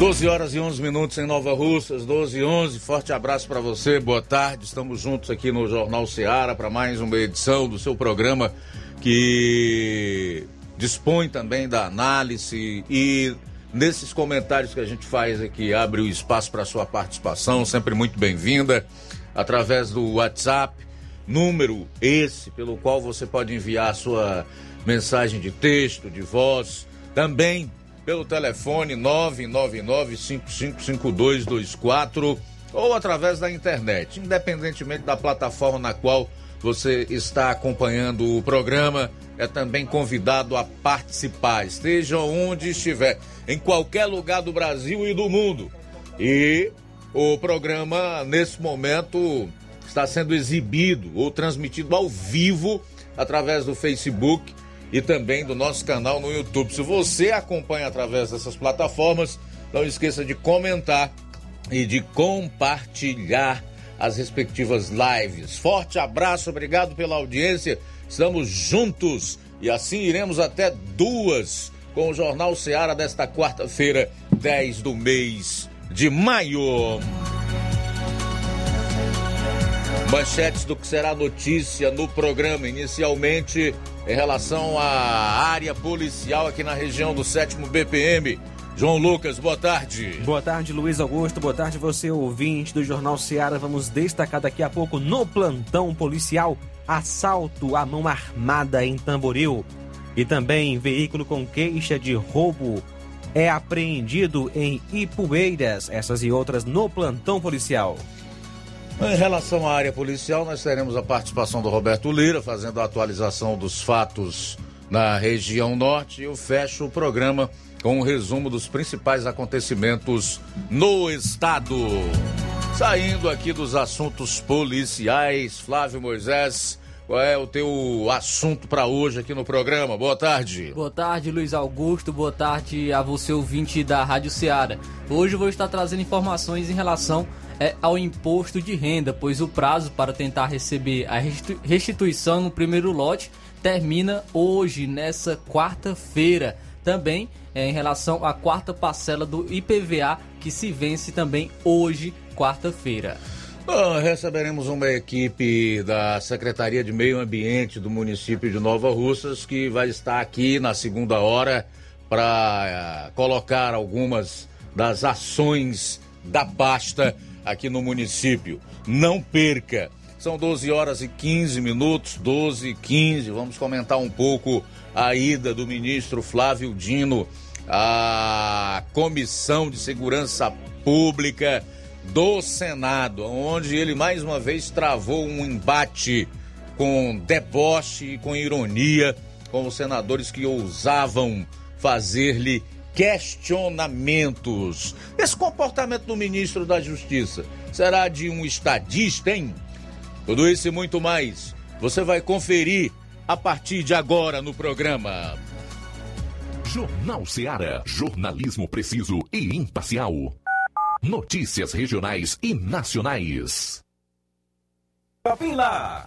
12 horas e 11 minutos em Nova Russas, 12 e 11. Forte abraço para você, boa tarde. Estamos juntos aqui no Jornal Ceará para mais uma edição do seu programa que dispõe também da análise e nesses comentários que a gente faz aqui abre o espaço para sua participação, sempre muito bem-vinda, através do WhatsApp, número esse pelo qual você pode enviar sua mensagem de texto, de voz, também pelo telefone 999-555224 ou através da internet, independentemente da plataforma na qual você está acompanhando o programa, é também convidado a participar, esteja onde estiver, em qualquer lugar do Brasil e do mundo. E o programa, nesse momento, está sendo exibido ou transmitido ao vivo através do Facebook e também do nosso canal no YouTube. Se você acompanha através dessas plataformas, não esqueça de comentar e de compartilhar as respectivas lives. Forte abraço, obrigado pela audiência. Estamos juntos e assim iremos até duas com o Jornal Seara desta quarta-feira, 10 do mês de maio. Manchetes do que será notícia no programa. Inicialmente, em relação à área policial aqui na região do 7 BPM. João Lucas, boa tarde. Boa tarde, Luiz Augusto. Boa tarde, você ouvinte do Jornal Seara. Vamos destacar daqui a pouco no plantão policial assalto à mão armada em Tamboril. E também veículo com queixa de roubo é apreendido em Ipueiras. Essas e outras no plantão policial. Em relação à área policial, nós teremos a participação do Roberto Lira, fazendo a atualização dos fatos na região norte. Eu fecho o programa com um resumo dos principais acontecimentos no estado. Saindo aqui dos assuntos policiais, Flávio Moisés, qual é o teu assunto para hoje aqui no programa? Boa tarde. Boa tarde, Luiz Augusto. Boa tarde a você, ouvinte da Rádio Ceará. Hoje eu vou estar trazendo informações em relação é, ao imposto de renda, pois o prazo para tentar receber a restituição no primeiro lote termina hoje, nessa quarta-feira. Também é, em relação à quarta parcela do IPVA, que se vence também hoje, quarta-feira. Bom, receberemos uma equipe da Secretaria de Meio Ambiente do município de Nova Russas que vai estar aqui na segunda hora para uh, colocar algumas das ações da pasta aqui no município. Não perca! São 12 horas e 15 minutos, 12 e 15. Vamos comentar um pouco a ida do ministro Flávio Dino à Comissão de Segurança Pública do Senado, onde ele mais uma vez travou um embate com deboche e com ironia com os senadores que ousavam fazer-lhe questionamentos. Esse comportamento do ministro da Justiça será de um estadista, hein? Tudo isso e muito mais você vai conferir a partir de agora no programa. Jornal Seara. Jornalismo preciso e imparcial. Notícias regionais e nacionais. Lá.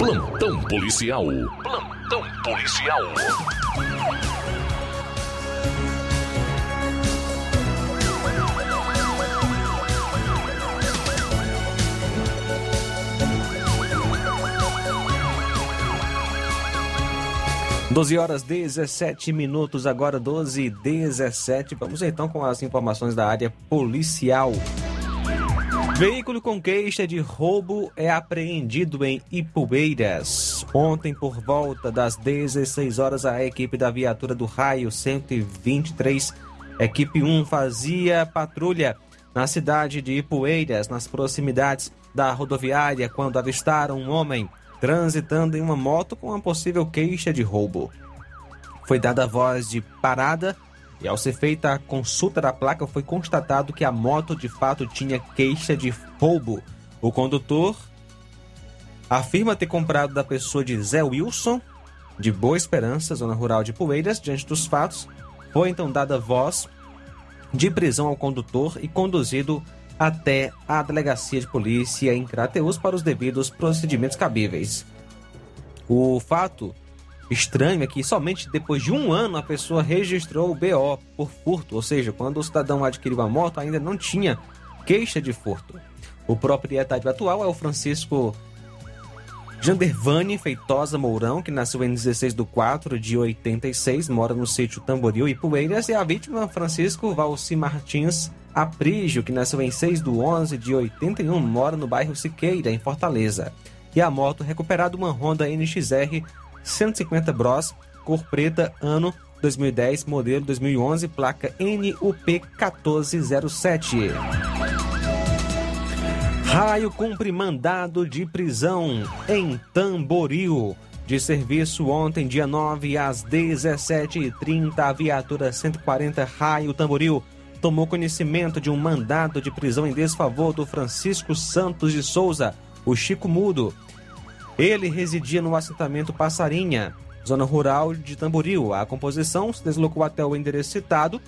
Plantão policial. Plantão policial. Doze horas 17 minutos, agora 12 e 17. Vamos então com as informações da área policial. Veículo com queixa de roubo é apreendido em Ipueiras. Ontem, por volta das 16 horas, a equipe da viatura do Raio 123, equipe 1, fazia patrulha na cidade de Ipueiras, nas proximidades da rodoviária, quando avistaram um homem transitando em uma moto com uma possível queixa de roubo. Foi dada voz de parada e, ao ser feita a consulta da placa, foi constatado que a moto de fato tinha queixa de roubo. O condutor afirma ter comprado da pessoa de Zé Wilson, de Boa Esperança, zona rural de Poeiras. Diante dos fatos, foi então dada voz de prisão ao condutor e conduzido até a delegacia de polícia em Crateus para os devidos procedimentos cabíveis. O fato estranho é que somente depois de um ano a pessoa registrou o BO por furto, ou seja, quando o cidadão adquiriu a moto ainda não tinha queixa de furto. O proprietário atual é o Francisco Jandervani Feitosa Mourão, que nasceu em 16 de 4 de 86, mora no sítio Tamboril e Poeiras, e a vítima Francisco Valci Martins Aprígio, que nasceu em 6 de 11 de 81, mora no bairro Siqueira, em Fortaleza. E a moto recuperada uma Honda NXR 150 Bros, cor preta, ano 2010, modelo 2011, placa NUP 1407. Raio cumpre mandado de prisão em Tamboril. De serviço ontem, dia 9, às 17h30, a viatura 140 Raio Tamboril tomou conhecimento de um mandado de prisão em desfavor do Francisco Santos de Souza, o Chico Mudo. Ele residia no assentamento Passarinha, zona rural de Tamboril. A composição se deslocou até o endereço citado,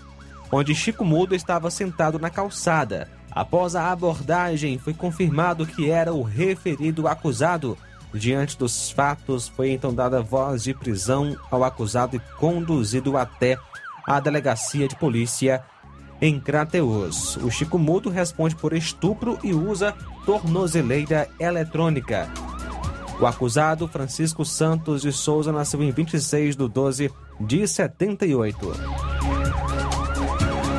onde Chico Mudo estava sentado na calçada. Após a abordagem, foi confirmado que era o referido acusado. Diante dos fatos, foi então dada voz de prisão ao acusado e conduzido até a delegacia de polícia em Crateus. O Chico Mudo responde por estupro e usa tornozeleira eletrônica. O acusado, Francisco Santos de Souza, nasceu em 26 de 12 de 78.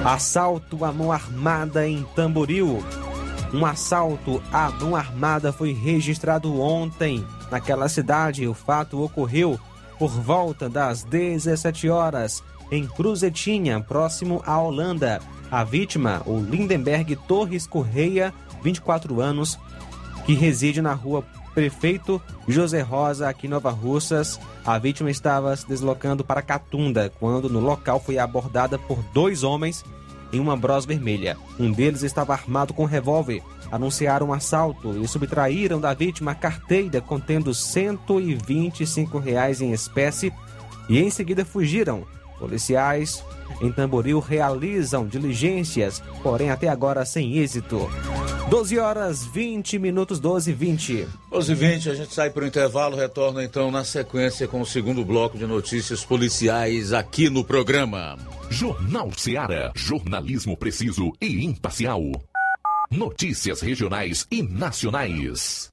Assalto à mão armada em Tamboril. Um assalto à mão armada foi registrado ontem naquela cidade. O fato ocorreu por volta das 17 horas em Cruzetinha, próximo à Holanda. A vítima, o Lindenberg Torres Correia, 24 anos, que reside na rua Prefeito José Rosa, aqui em Nova Russas. A vítima estava se deslocando para Catunda quando no local foi abordada por dois homens em uma Bros vermelha. Um deles estava armado com revólver. Anunciaram um assalto e subtraíram da vítima carteira contendo 125 reais em espécie e em seguida fugiram. Policiais em Tamboril realizam diligências, porém até agora sem êxito. 12 horas 20 minutos, 12 e 20. 12 e 20, a gente sai para o intervalo, retorna então na sequência com o segundo bloco de notícias policiais aqui no programa. Jornal Seara. Jornalismo preciso e imparcial. Notícias regionais e nacionais.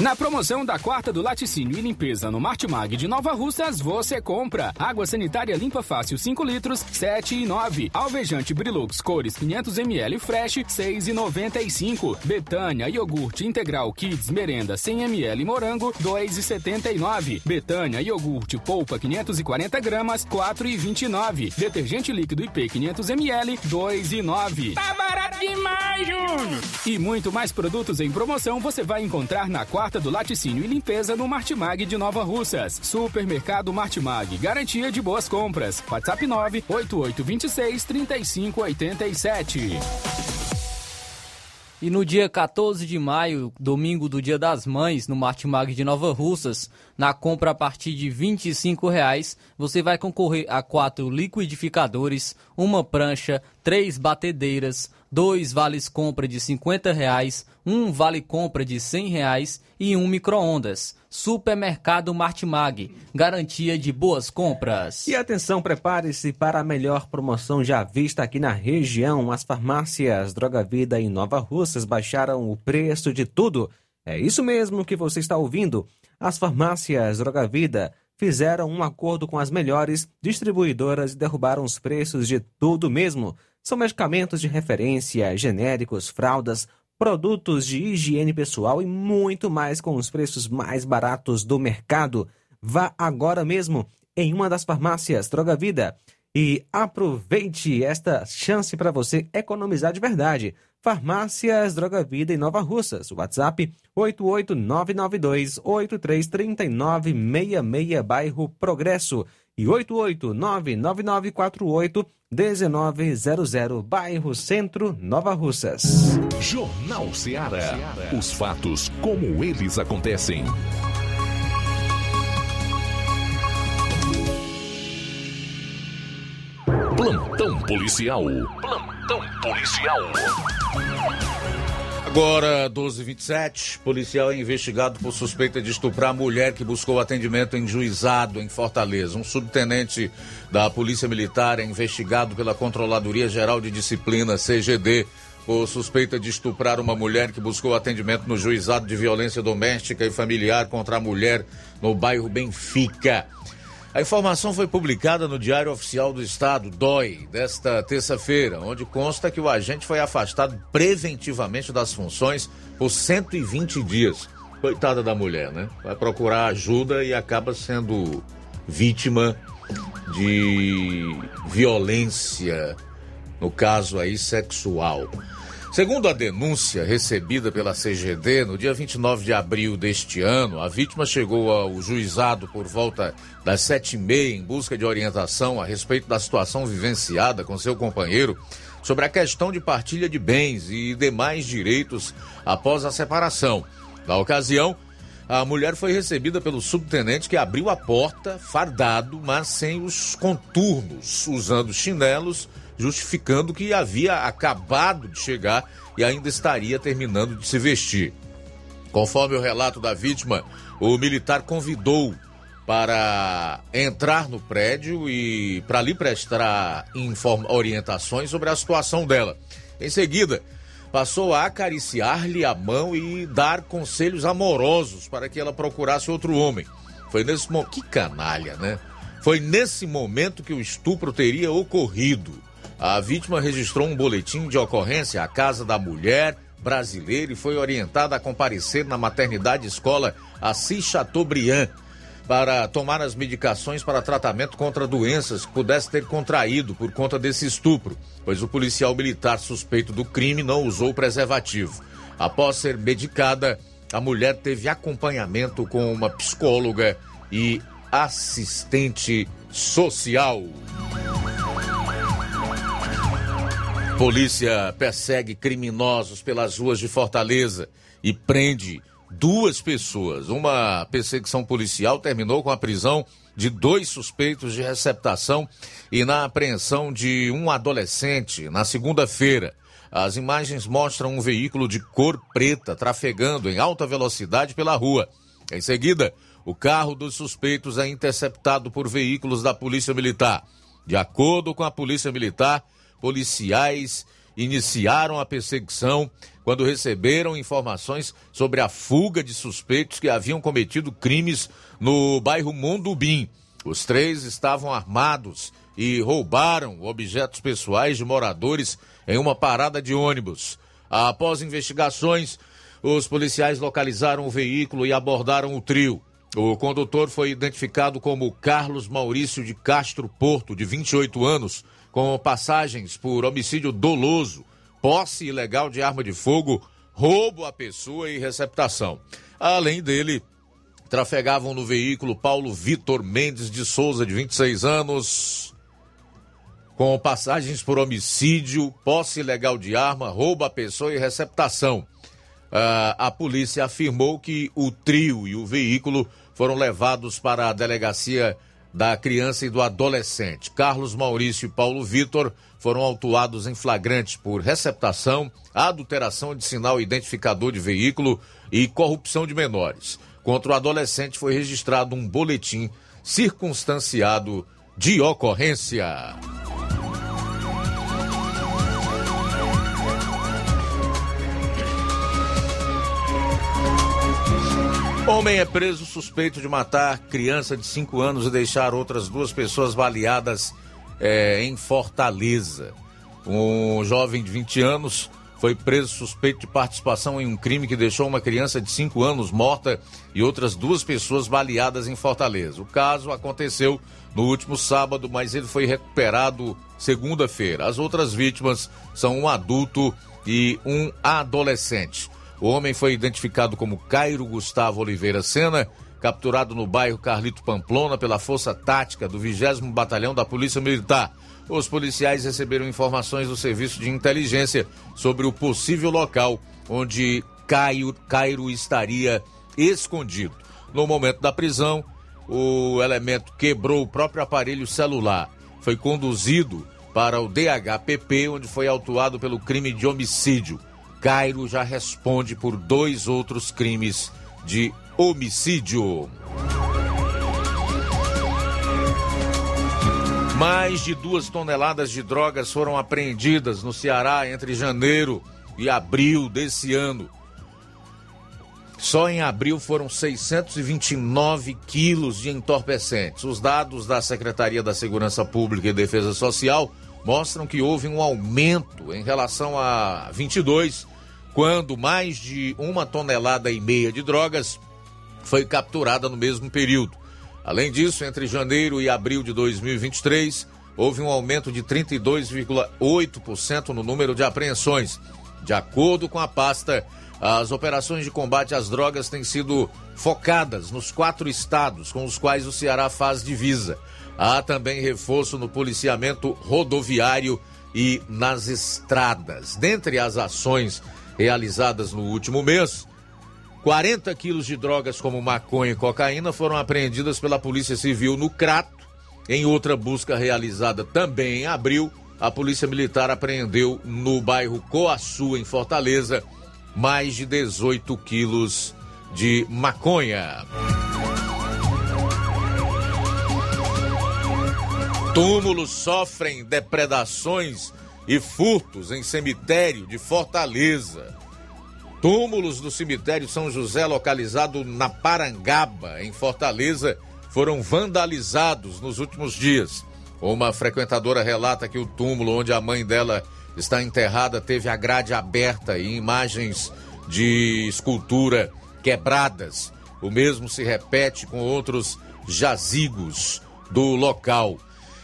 Na promoção da quarta do laticínio e limpeza no Martimag de Nova Russas, você compra água sanitária limpa fácil 5 litros, 7 e 9. Alvejante Brilux cores 500 ml fresh, 6 e 95. Betânia iogurte integral Kids merenda 100 ml morango, 2 e 79. Betânia iogurte polpa 540 gramas, 4 e 29. Detergente líquido IP 500 ml, 2 e 9. Tá barato demais, Júnior! E muito mais produtos em promoção você vai encontrar na quarta do laticínio e limpeza no Martimag de Nova Russas. Supermercado Martimag, garantia de boas compras. WhatsApp 98826 3587. E no dia 14 de maio, domingo do Dia das Mães, no Martimag de Nova Russas, na compra a partir de 25 reais, você vai concorrer a quatro liquidificadores, uma prancha, três batedeiras, dois vales compra de 50 reais, um vale compra de 100 reais e um micro-ondas. Supermercado Martimag, garantia de boas compras. E atenção, prepare-se para a melhor promoção já vista aqui na região. As farmácias Droga Vida em Nova Russas baixaram o preço de tudo. É isso mesmo que você está ouvindo. As farmácias Droga Vida fizeram um acordo com as melhores distribuidoras e derrubaram os preços de tudo mesmo. São medicamentos de referência, genéricos, fraldas, produtos de higiene pessoal e muito mais com os preços mais baratos do mercado. Vá agora mesmo em uma das farmácias Droga Vida e aproveite esta chance para você economizar de verdade. Farmácias Droga Vida em Nova Russas. WhatsApp 88992833966, bairro Progresso. E 88999481900, bairro Centro, Nova Russas. Jornal Ceará. Os fatos como eles acontecem. Plantão policial. Plantão policial. Agora, 12h27, policial é investigado por suspeita de estuprar mulher que buscou atendimento em juizado em Fortaleza. Um subtenente da Polícia Militar é investigado pela Controladoria Geral de Disciplina, CGD, por suspeita de estuprar uma mulher que buscou atendimento no juizado de violência doméstica e familiar contra a mulher no bairro Benfica. A informação foi publicada no Diário Oficial do Estado, DOI, desta terça-feira, onde consta que o agente foi afastado preventivamente das funções por 120 dias. Coitada da mulher, né? Vai procurar ajuda e acaba sendo vítima de violência, no caso aí sexual. Segundo a denúncia recebida pela CGD, no dia 29 de abril deste ano, a vítima chegou ao juizado por volta das sete e meia em busca de orientação a respeito da situação vivenciada com seu companheiro sobre a questão de partilha de bens e demais direitos após a separação. Na ocasião, a mulher foi recebida pelo subtenente que abriu a porta, fardado, mas sem os contornos, usando chinelos justificando que havia acabado de chegar e ainda estaria terminando de se vestir. Conforme o relato da vítima, o militar convidou para entrar no prédio e para lhe prestar orientações sobre a situação dela. Em seguida, passou a acariciar-lhe a mão e dar conselhos amorosos para que ela procurasse outro homem. Foi nesse momento. Que canalha, né? Foi nesse momento que o estupro teria ocorrido. A vítima registrou um boletim de ocorrência à casa da mulher brasileira e foi orientada a comparecer na maternidade escola Assis Chateaubriand para tomar as medicações para tratamento contra doenças que pudesse ter contraído por conta desse estupro, pois o policial militar suspeito do crime não usou preservativo. Após ser medicada, a mulher teve acompanhamento com uma psicóloga e assistente social. Polícia persegue criminosos pelas ruas de Fortaleza e prende duas pessoas. Uma perseguição policial terminou com a prisão de dois suspeitos de receptação e na apreensão de um adolescente na segunda-feira. As imagens mostram um veículo de cor preta trafegando em alta velocidade pela rua. Em seguida, o carro dos suspeitos é interceptado por veículos da Polícia Militar. De acordo com a Polícia Militar, policiais iniciaram a perseguição quando receberam informações sobre a fuga de suspeitos que haviam cometido crimes no bairro Mondubim. Os três estavam armados e roubaram objetos pessoais de moradores em uma parada de ônibus. Após investigações, os policiais localizaram o veículo e abordaram o trio. O condutor foi identificado como Carlos Maurício de Castro Porto, de 28 anos, com passagens por homicídio doloso, posse ilegal de arma de fogo, roubo à pessoa e receptação. Além dele, trafegavam no veículo Paulo Vitor Mendes de Souza, de 26 anos, com passagens por homicídio, posse ilegal de arma, roubo à pessoa e receptação. Uh, a polícia afirmou que o trio e o veículo foram levados para a delegacia da criança e do adolescente. Carlos Maurício e Paulo Vitor foram autuados em flagrante por receptação, adulteração de sinal identificador de veículo e corrupção de menores. Contra o adolescente foi registrado um boletim circunstanciado de ocorrência. Homem é preso suspeito de matar criança de 5 anos e deixar outras duas pessoas baleadas é, em Fortaleza. Um jovem de 20 anos foi preso suspeito de participação em um crime que deixou uma criança de 5 anos morta e outras duas pessoas baleadas em Fortaleza. O caso aconteceu no último sábado, mas ele foi recuperado segunda-feira. As outras vítimas são um adulto e um adolescente. O homem foi identificado como Cairo Gustavo Oliveira Sena, capturado no bairro Carlito Pamplona pela Força Tática do 20 Batalhão da Polícia Militar. Os policiais receberam informações do Serviço de Inteligência sobre o possível local onde Cairo, Cairo estaria escondido. No momento da prisão, o elemento quebrou o próprio aparelho celular. Foi conduzido para o DHPP, onde foi autuado pelo crime de homicídio. Cairo já responde por dois outros crimes de homicídio. Mais de duas toneladas de drogas foram apreendidas no Ceará entre janeiro e abril desse ano. Só em abril foram 629 quilos de entorpecentes. Os dados da Secretaria da Segurança Pública e Defesa Social mostram que houve um aumento em relação a 22, quando mais de uma tonelada e meia de drogas foi capturada no mesmo período. Além disso, entre janeiro e abril de 2023, houve um aumento de 32,8% no número de apreensões. De acordo com a pasta, as operações de combate às drogas têm sido focadas nos quatro estados com os quais o Ceará faz divisa. Há também reforço no policiamento rodoviário e nas estradas. Dentre as ações realizadas no último mês, 40 quilos de drogas como maconha e cocaína foram apreendidas pela Polícia Civil no Crato. Em outra busca realizada também em abril, a Polícia Militar apreendeu no bairro Coaçu, em Fortaleza, mais de 18 quilos de maconha. Túmulos sofrem depredações e furtos em cemitério de Fortaleza. Túmulos do cemitério São José, localizado na Parangaba, em Fortaleza, foram vandalizados nos últimos dias. Uma frequentadora relata que o túmulo onde a mãe dela está enterrada teve a grade aberta e imagens de escultura quebradas. O mesmo se repete com outros jazigos do local.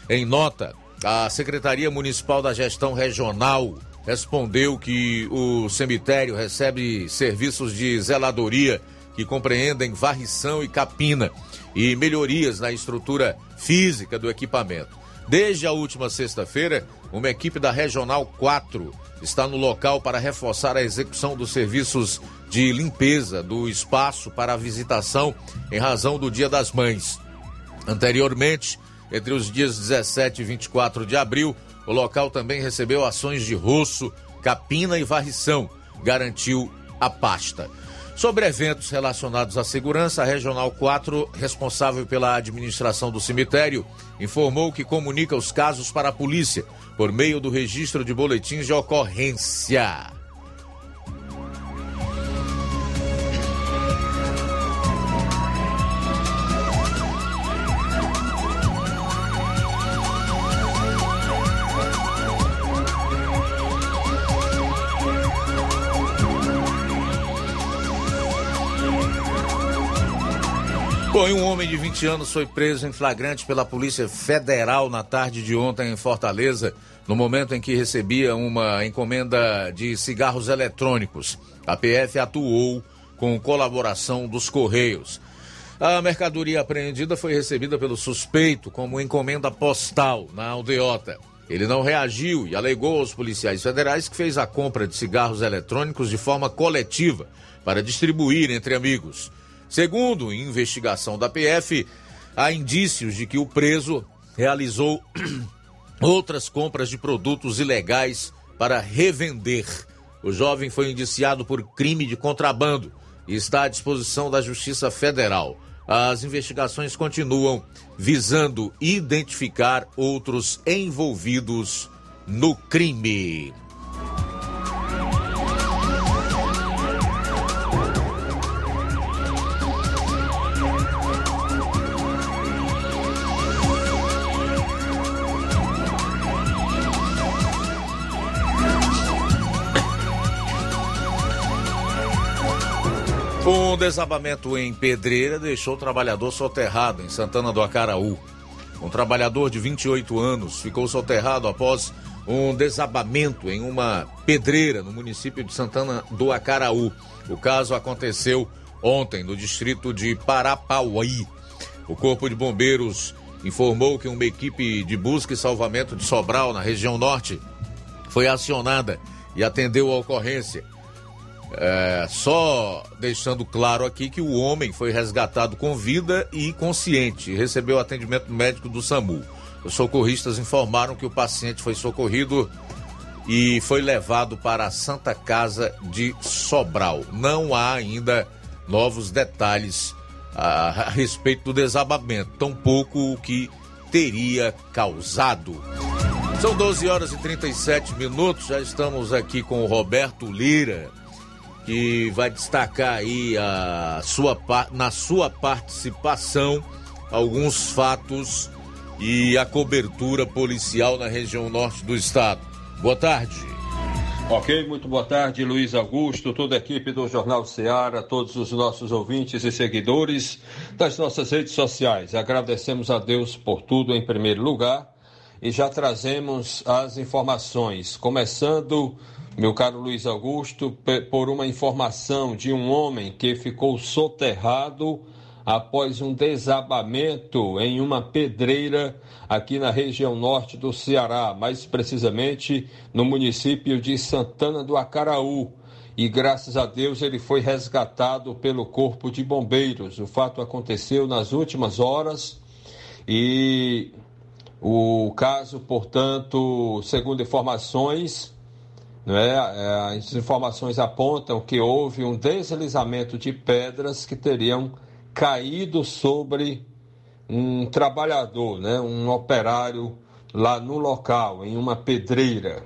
Em nota, a Secretaria Municipal da Gestão Regional respondeu que o cemitério recebe serviços de zeladoria que compreendem varrição e capina e melhorias na estrutura física do equipamento. Desde a última sexta-feira, uma equipe da Regional 4 está no local para reforçar a execução dos serviços de limpeza do espaço para a visitação em razão do Dia das Mães. Anteriormente, entre os dias 17 e 24 de abril, o local também recebeu ações de roço, capina e varrição, garantiu a pasta. Sobre eventos relacionados à segurança, a Regional 4, responsável pela administração do cemitério, informou que comunica os casos para a polícia por meio do registro de boletins de ocorrência. Bom, e um homem de 20 anos foi preso em flagrante pela Polícia Federal na tarde de ontem em Fortaleza, no momento em que recebia uma encomenda de cigarros eletrônicos. A PF atuou com colaboração dos Correios. A mercadoria apreendida foi recebida pelo suspeito como encomenda postal na aldeota. Ele não reagiu e alegou aos policiais federais que fez a compra de cigarros eletrônicos de forma coletiva para distribuir entre amigos. Segundo investigação da PF, há indícios de que o preso realizou outras compras de produtos ilegais para revender. O jovem foi indiciado por crime de contrabando e está à disposição da Justiça Federal. As investigações continuam visando identificar outros envolvidos no crime. Um desabamento em Pedreira deixou o trabalhador soterrado em Santana do Acaraú. Um trabalhador de 28 anos ficou soterrado após um desabamento em uma pedreira no município de Santana do Acaraú. O caso aconteceu ontem no distrito de Parapauí. O Corpo de Bombeiros informou que uma equipe de busca e salvamento de Sobral, na região norte, foi acionada e atendeu a ocorrência. É, só deixando claro aqui que o homem foi resgatado com vida e consciente recebeu atendimento médico do SAMU. Os socorristas informaram que o paciente foi socorrido e foi levado para a Santa Casa de Sobral. Não há ainda novos detalhes a, a respeito do desabamento, tampouco o que teria causado. São 12 horas e 37 minutos, já estamos aqui com o Roberto Lira que vai destacar aí a sua, na sua participação alguns fatos e a cobertura policial na região norte do estado. Boa tarde. Ok, muito boa tarde, Luiz Augusto, toda a equipe do Jornal Ceará, todos os nossos ouvintes e seguidores das nossas redes sociais. Agradecemos a Deus por tudo em primeiro lugar e já trazemos as informações, começando meu caro Luiz Augusto, por uma informação de um homem que ficou soterrado após um desabamento em uma pedreira aqui na região norte do Ceará, mais precisamente no município de Santana do Acaraú. E graças a Deus ele foi resgatado pelo Corpo de Bombeiros. O fato aconteceu nas últimas horas e o caso, portanto, segundo informações, é? é? As informações apontam que houve um deslizamento de pedras que teriam caído sobre um trabalhador, né? um operário lá no local, em uma pedreira.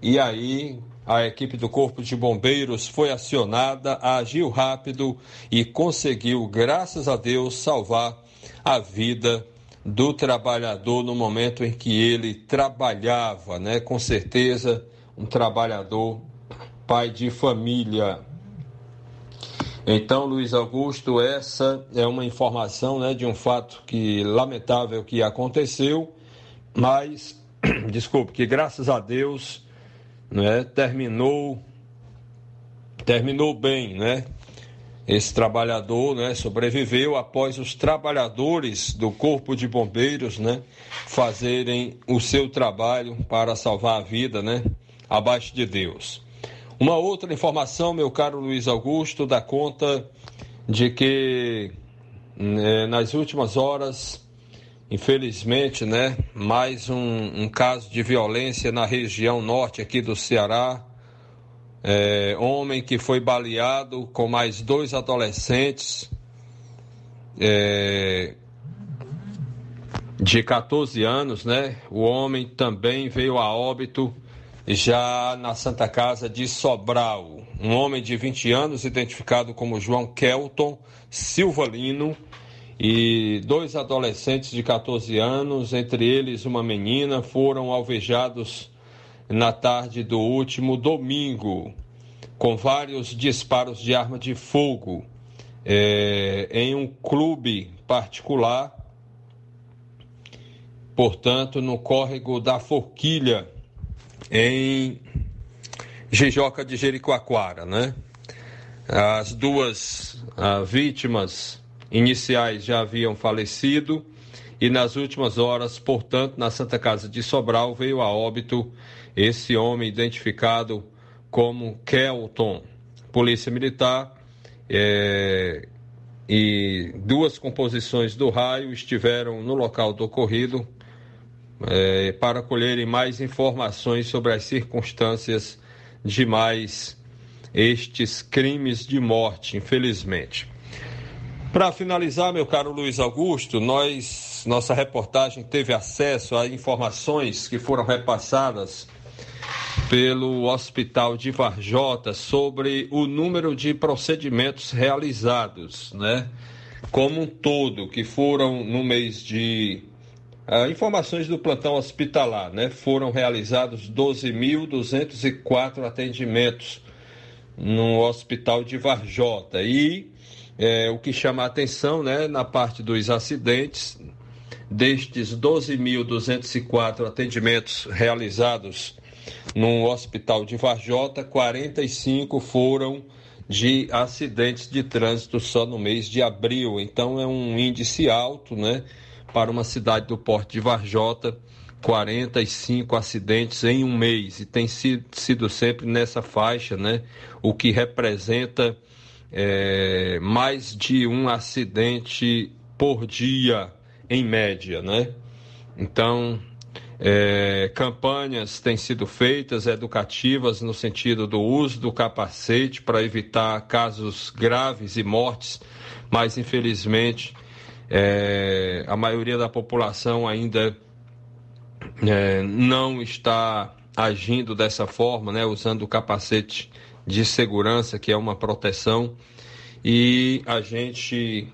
E aí a equipe do Corpo de Bombeiros foi acionada, agiu rápido e conseguiu, graças a Deus, salvar a vida do trabalhador no momento em que ele trabalhava, né? Com certeza um trabalhador, pai de família. Então, Luiz Augusto, essa é uma informação né, de um fato que lamentável que aconteceu, mas, desculpe, que graças a Deus né, terminou, terminou bem, né? Esse trabalhador né, sobreviveu após os trabalhadores do Corpo de Bombeiros né, fazerem o seu trabalho para salvar a vida né, abaixo de Deus. Uma outra informação, meu caro Luiz Augusto, dá conta de que né, nas últimas horas, infelizmente, né, mais um, um, caso de violência na região norte aqui do Ceará. É, homem que foi baleado com mais dois adolescentes é, de 14 anos, né? O homem também veio a óbito já na Santa Casa de Sobral. Um homem de 20 anos, identificado como João Kelton Silvalino, e dois adolescentes de 14 anos, entre eles uma menina, foram alvejados na tarde do último domingo, com vários disparos de arma de fogo, é, em um clube particular, portanto, no córrego da Forquilha em Jijoca de Jericoacoara, né? As duas uh, vítimas iniciais já haviam falecido e nas últimas horas, portanto, na Santa Casa de Sobral veio a óbito esse homem identificado como Kelton. Polícia Militar é, e duas composições do raio estiveram no local do ocorrido é, para colherem mais informações sobre as circunstâncias de mais estes crimes de morte, infelizmente. Para finalizar, meu caro Luiz Augusto, nós, nossa reportagem teve acesso a informações que foram repassadas pelo Hospital de Varjota sobre o número de procedimentos realizados, né? Como um todo, que foram no mês de ah, informações do plantão hospitalar, né? Foram realizados 12.204 atendimentos no hospital de Varjota. E é, o que chama a atenção né, na parte dos acidentes, destes 12.204 atendimentos realizados no hospital de Varjota, 45 foram de acidentes de trânsito só no mês de abril. Então é um índice alto, né, para uma cidade do porte de Varjota, 45 acidentes em um mês. E tem sido, sempre nessa faixa, né, o que representa é, mais de um acidente por dia em média, né? Então é, campanhas têm sido feitas educativas no sentido do uso do capacete para evitar casos graves e mortes, mas infelizmente é, a maioria da população ainda é, não está agindo dessa forma, né, usando o capacete de segurança, que é uma proteção, e a gente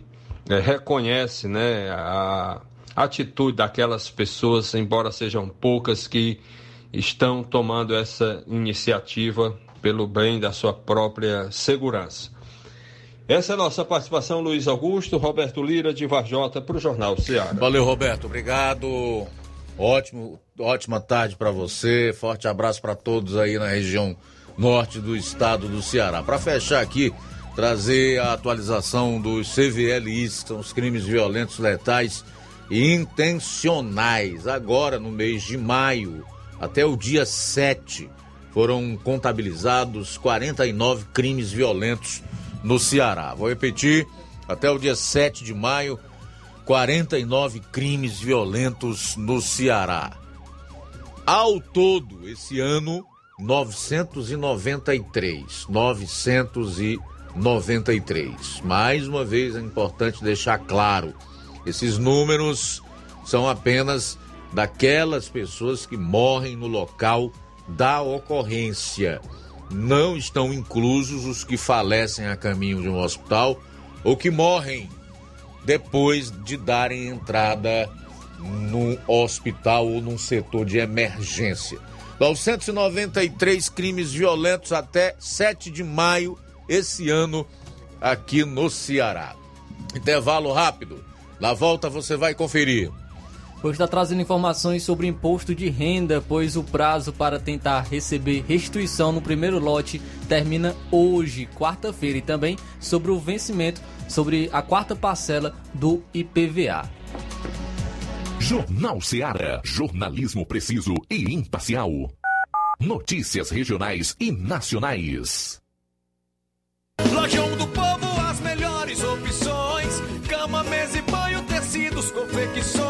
é, reconhece né, a atitude daquelas pessoas, embora sejam poucas, que estão tomando essa iniciativa pelo bem da sua própria segurança. Essa é a nossa participação, Luiz Augusto, Roberto Lira, de Varjota, para o Jornal Ceará. Valeu, Roberto. Obrigado. Ótimo, ótima tarde para você. Forte abraço para todos aí na região norte do estado do Ceará. Para fechar aqui, trazer a atualização dos CVLIs, que são os crimes violentos letais e intencionais. Agora, no mês de maio, até o dia 7, foram contabilizados 49 crimes violentos no Ceará. Vou repetir, até o dia 7 de maio, 49 crimes violentos no Ceará. Ao todo, esse ano, 993. 993. Mais uma vez é importante deixar claro esses números são apenas daquelas pessoas que morrem no local da ocorrência. Não estão inclusos os que falecem a caminho de um hospital ou que morrem depois de darem entrada num hospital ou num setor de emergência. 993 crimes violentos até 7 de maio esse ano aqui no Ceará. Intervalo rápido. Na volta você vai conferir. Hoje está trazendo informações sobre imposto de renda, pois o prazo para tentar receber restituição no primeiro lote termina hoje, quarta-feira, e também sobre o vencimento sobre a quarta parcela do IPVA. Jornal Seara. Jornalismo preciso e imparcial. Notícias regionais e nacionais. Lojão do Povo, as melhores opções: cama, mesa e tecidos, confecções.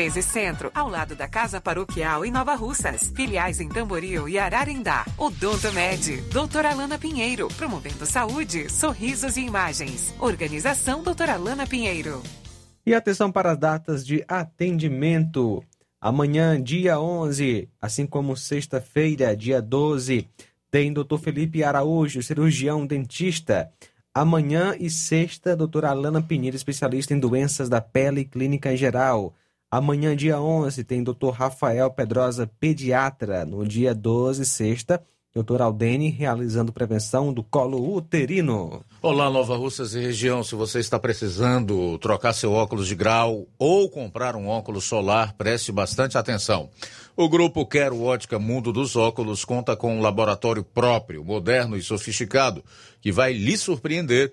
1213 Centro, ao lado da Casa Paroquial em Nova Russas. Filiais em Tamboril e Ararindá. Odonto Med, doutora Alana Pinheiro, promovendo saúde, sorrisos e imagens. Organização doutora Alana Pinheiro. E atenção para as datas de atendimento. Amanhã, dia 11, assim como sexta-feira, dia 12, tem Dr. Felipe Araújo, cirurgião dentista. Amanhã e sexta, doutora Alana Pinheiro, especialista em doenças da pele e clínica geral. Amanhã, dia 11, tem Dr. Rafael Pedrosa, pediatra. No dia 12, sexta, Doutor Aldene, realizando prevenção do colo uterino. Olá, Nova Russas e região. Se você está precisando trocar seu óculos de grau ou comprar um óculos solar, preste bastante atenção. O grupo Quero Ótica Mundo dos Óculos conta com um laboratório próprio, moderno e sofisticado, que vai lhe surpreender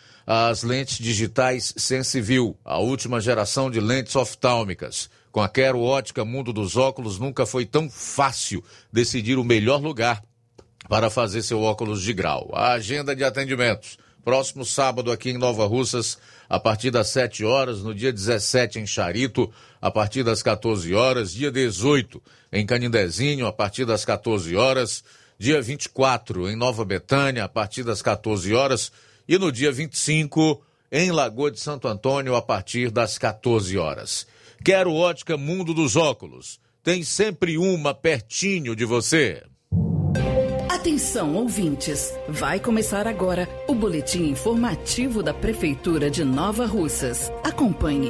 as lentes digitais Sensiview, a última geração de lentes oftálmicas. Com a Quero Ótica Mundo dos Óculos, nunca foi tão fácil decidir o melhor lugar para fazer seu óculos de grau. A agenda de atendimentos. Próximo sábado aqui em Nova Russas, a partir das 7 horas, no dia 17 em Charito, a partir das 14 horas, dia 18 em Canindezinho, a partir das 14 horas, dia 24 em Nova Betânia, a partir das 14 horas, e no dia 25 em Lagoa de Santo Antônio, a partir das 14 horas. Quero ótica Mundo dos Óculos. Tem sempre uma pertinho de você. Atenção, ouvintes! Vai começar agora o boletim informativo da Prefeitura de Nova Russas. Acompanhe.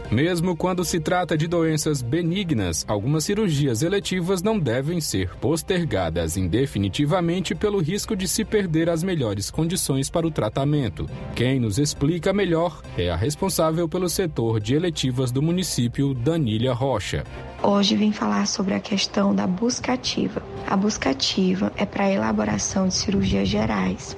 Mesmo quando se trata de doenças benignas, algumas cirurgias eletivas não devem ser postergadas indefinitivamente pelo risco de se perder as melhores condições para o tratamento. Quem nos explica melhor é a responsável pelo setor de eletivas do município, Danília Rocha. Hoje vim falar sobre a questão da busca ativa. A busca ativa é para a elaboração de cirurgias gerais.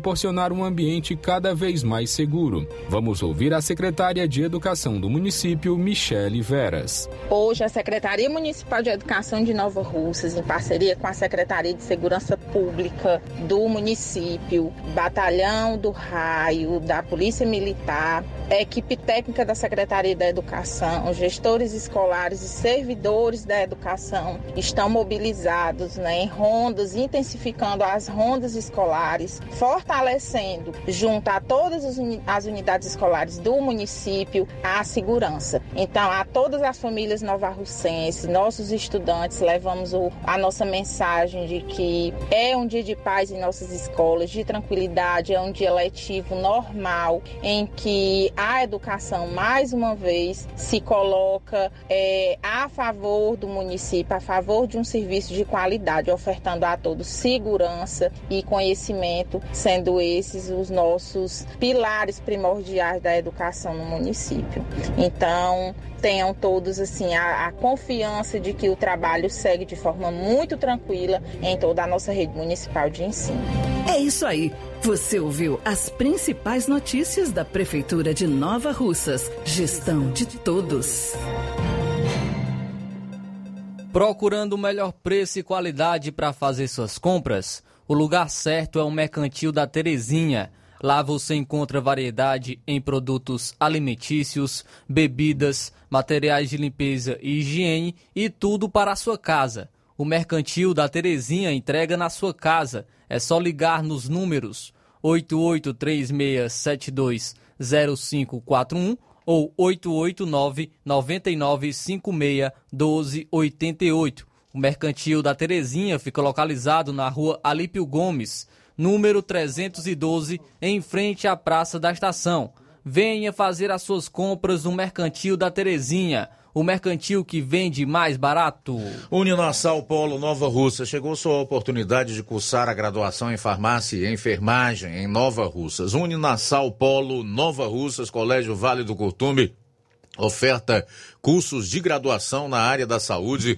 um ambiente cada vez mais seguro. Vamos ouvir a secretária de Educação do município, Michele Veras. Hoje, a Secretaria Municipal de Educação de Nova Russas, em parceria com a Secretaria de Segurança Pública do município, Batalhão do Raio, da Polícia Militar, a equipe técnica da Secretaria da Educação, gestores escolares e servidores da educação estão mobilizados né, em rondas, intensificando as rondas escolares, fortalecendo, junto a todas as unidades escolares do município, a segurança. Então, a todas as famílias novarrucenses, nossos estudantes, levamos o, a nossa mensagem de que é um dia de paz em nossas escolas, de tranquilidade, é um dia letivo normal, em que a educação, mais uma vez, se coloca é, a favor do município, a favor de um serviço de qualidade, ofertando a todos segurança e conhecimento, sendo esses os nossos pilares primordiais da educação no município. Então, tenham todos assim a, a, confiança de que o trabalho segue de forma muito tranquila em toda a nossa rede municipal de ensino. É isso aí. Você ouviu as principais notícias da Prefeitura de Nova Russas. Gestão de todos. Procurando o melhor preço e qualidade para fazer suas compras? O lugar certo é o Mercantil da Terezinha. Lá você encontra variedade em produtos alimentícios, bebidas, materiais de limpeza e higiene e tudo para a sua casa. O Mercantil da Terezinha entrega na sua casa. É só ligar nos números 8836720541 ou 889 9956 1288. O mercantil da Terezinha fica localizado na rua Alípio Gomes, número 312, em frente à Praça da Estação. Venha fazer as suas compras no mercantil da Terezinha o mercantil que vende mais barato. Uninassal Polo Nova Russa. Chegou sua oportunidade de cursar a graduação em farmácia e enfermagem em Nova Russas. Uninassal Polo Nova Russas, Colégio Vale do Curtume. Oferta cursos de graduação na área da saúde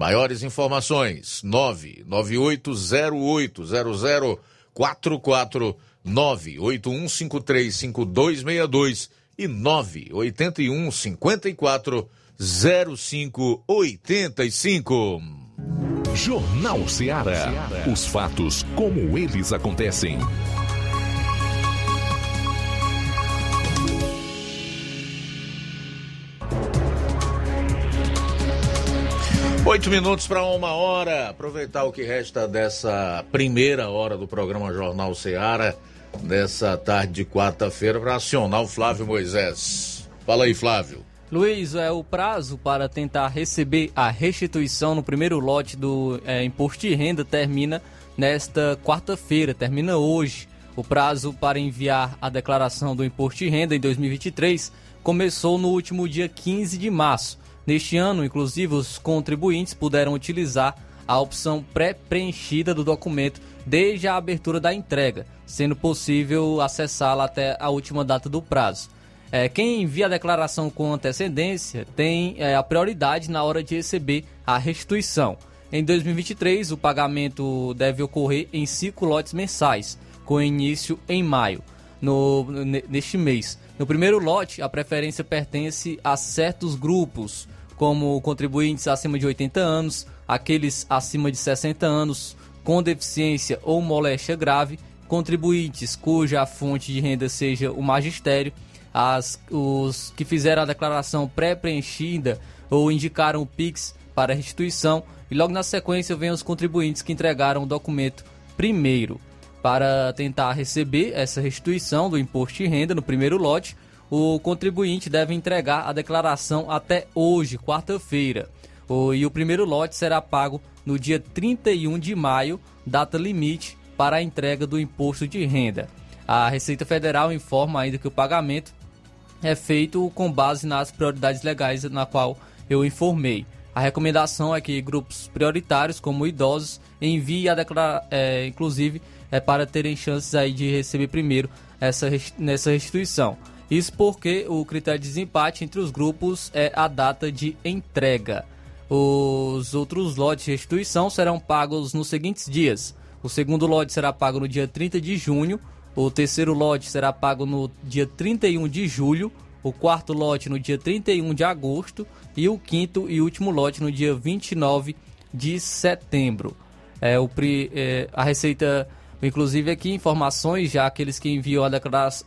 Maiores informações: 998080044 981535262 e 981 54 0585. Jornal Ceará. Os fatos como eles acontecem. Oito minutos para uma hora. Aproveitar o que resta dessa primeira hora do programa Jornal Ceará nessa tarde de quarta-feira para acionar o Flávio Moisés. Fala aí, Flávio. Luiz, é o prazo para tentar receber a restituição no primeiro lote do é, imposto de renda termina nesta quarta-feira, termina hoje. O prazo para enviar a declaração do imposto de renda em 2023 começou no último dia 15 de março. Neste ano, inclusive, os contribuintes puderam utilizar a opção pré-preenchida do documento desde a abertura da entrega, sendo possível acessá-la até a última data do prazo. É, quem envia a declaração com antecedência tem é, a prioridade na hora de receber a restituição. Em 2023, o pagamento deve ocorrer em cinco lotes mensais, com início em maio, no, neste mês. No primeiro lote, a preferência pertence a certos grupos, como contribuintes acima de 80 anos, aqueles acima de 60 anos, com deficiência ou moléstia grave, contribuintes cuja fonte de renda seja o magistério, as, os que fizeram a declaração pré-preenchida ou indicaram o PIX para restituição, e logo na sequência vem os contribuintes que entregaram o documento primeiro. Para tentar receber essa restituição do imposto de renda no primeiro lote, o contribuinte deve entregar a declaração até hoje, quarta-feira. E o primeiro lote será pago no dia 31 de maio, data limite para a entrega do imposto de renda. A Receita Federal informa ainda que o pagamento é feito com base nas prioridades legais na qual eu informei. A recomendação é que grupos prioritários, como idosos, enviem a declaração, é, inclusive, é, para terem chances aí de receber primeiro essa, nessa restituição. Isso porque o critério de desempate entre os grupos é a data de entrega. Os outros lotes de restituição serão pagos nos seguintes dias. O segundo lote será pago no dia 30 de junho, o terceiro lote será pago no dia 31 de julho, o quarto lote no dia 31 de agosto e o quinto e último lote no dia 29 de setembro. É, o, é, a Receita, inclusive aqui, informações, já aqueles que enviam a,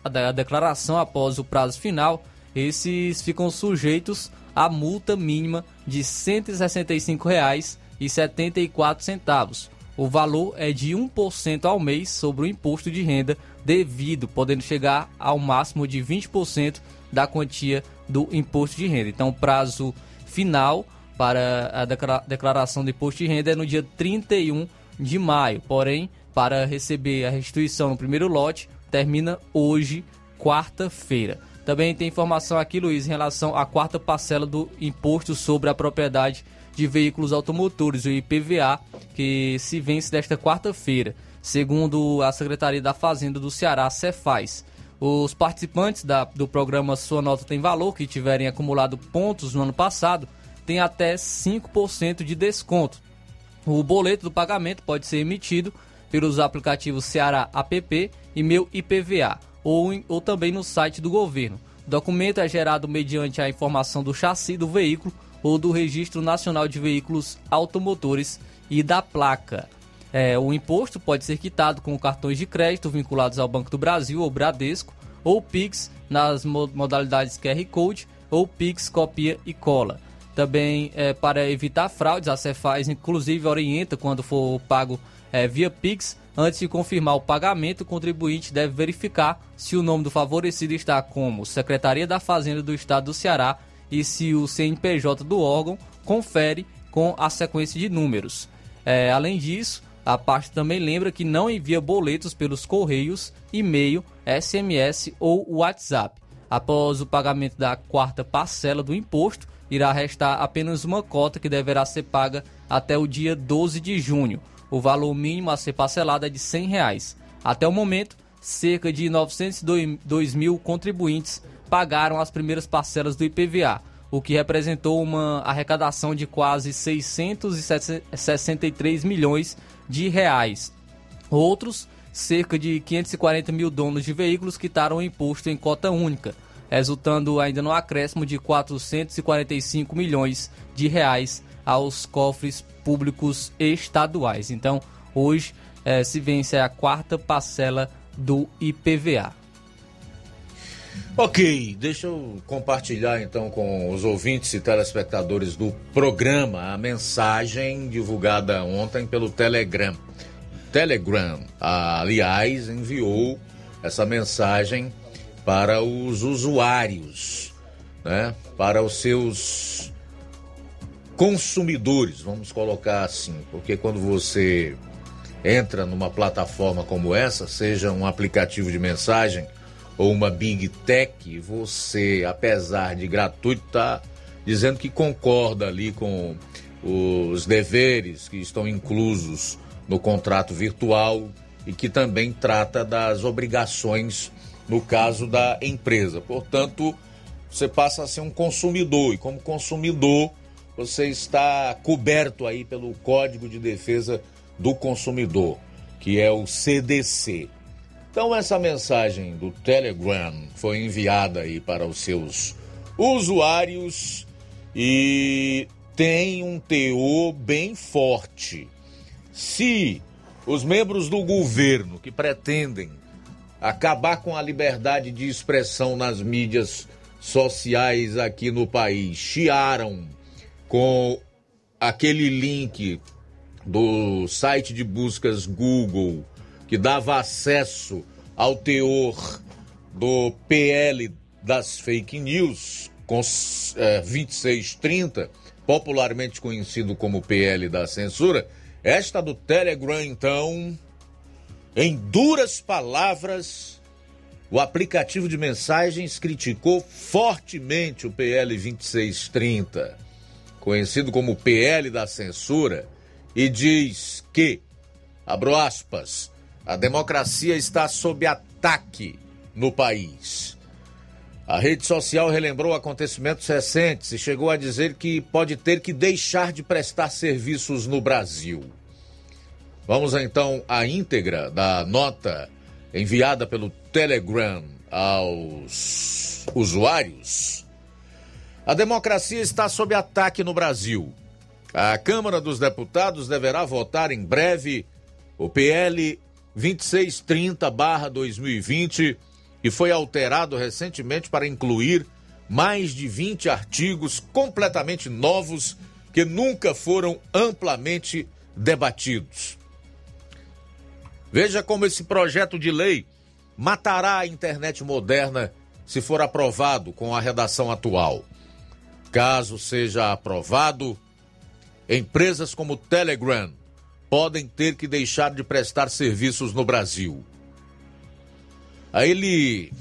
a declaração após o prazo final, esses ficam sujeitos a multa mínima de R$ 165,74. O valor é de 1% ao mês sobre o imposto de renda devido, podendo chegar ao máximo de 20% da quantia do imposto de renda. Então, o prazo final para a declaração do imposto de renda é no dia 31 de maio. Porém, para receber a restituição no primeiro lote, termina hoje, quarta-feira. Também tem informação aqui, Luiz, em relação à quarta parcela do Imposto sobre a Propriedade de Veículos Automotores, o IPVA, que se vence desta quarta-feira, segundo a Secretaria da Fazenda do Ceará, Cefaz. Os participantes da, do programa Sua Nota Tem Valor, que tiverem acumulado pontos no ano passado, têm até 5% de desconto. O boleto do pagamento pode ser emitido pelos aplicativos Ceará App e Meu IPVA ou, ou também no site do governo. O documento é gerado mediante a informação do chassi do veículo ou do Registro Nacional de Veículos Automotores e da placa. É, o imposto pode ser quitado com cartões de crédito vinculados ao Banco do Brasil ou Bradesco, ou Pix nas modalidades QR Code ou Pix copia e cola. Também é, para evitar fraudes, a Cefaz inclusive orienta quando for pago é, via Pix. Antes de confirmar o pagamento, o contribuinte deve verificar se o nome do favorecido está como Secretaria da Fazenda do Estado do Ceará e se o CNPJ do órgão confere com a sequência de números. É, além disso, a parte também lembra que não envia boletos pelos correios, e-mail, SMS ou WhatsApp. Após o pagamento da quarta parcela do imposto, irá restar apenas uma cota que deverá ser paga até o dia 12 de junho. O valor mínimo a ser parcelado é de 100 reais. Até o momento, cerca de 902 mil contribuintes pagaram as primeiras parcelas do IPVA, o que representou uma arrecadação de quase 663 milhões de reais. Outros, cerca de 540 mil donos de veículos quitaram o imposto em cota única, resultando ainda no acréscimo de 445 milhões de reais aos cofres públicos estaduais. Então, hoje eh, se vence a quarta parcela do IPVA. Ok, deixa eu compartilhar então com os ouvintes e telespectadores do programa a mensagem divulgada ontem pelo Telegram. Telegram, aliás, enviou essa mensagem para os usuários, né? Para os seus consumidores, vamos colocar assim, porque quando você entra numa plataforma como essa, seja um aplicativo de mensagem ou uma Big Tech, você, apesar de gratuito, está dizendo que concorda ali com os deveres que estão inclusos no contrato virtual e que também trata das obrigações no caso da empresa. Portanto, você passa a ser um consumidor e como consumidor você está coberto aí pelo Código de Defesa do Consumidor, que é o CDC. Então essa mensagem do Telegram foi enviada aí para os seus usuários e tem um teor bem forte. Se os membros do governo que pretendem acabar com a liberdade de expressão nas mídias sociais aqui no país chiaram com aquele link do site de buscas Google que dava acesso ao teor do PL das fake news, com é, 2630, popularmente conhecido como PL da censura, esta do Telegram, então, em duras palavras, o aplicativo de mensagens criticou fortemente o PL 2630, conhecido como PL da censura, e diz que, abro aspas, a democracia está sob ataque no país. A rede social relembrou acontecimentos recentes e chegou a dizer que pode ter que deixar de prestar serviços no Brasil. Vamos então à íntegra da nota enviada pelo Telegram aos usuários. A democracia está sob ataque no Brasil. A Câmara dos Deputados deverá votar em breve o PL 2630-2020 e foi alterado recentemente para incluir mais de 20 artigos completamente novos que nunca foram amplamente debatidos. Veja como esse projeto de lei matará a internet moderna se for aprovado com a redação atual. Caso seja aprovado, empresas como Telegram, podem ter que deixar de prestar serviços no Brasil. Aí ele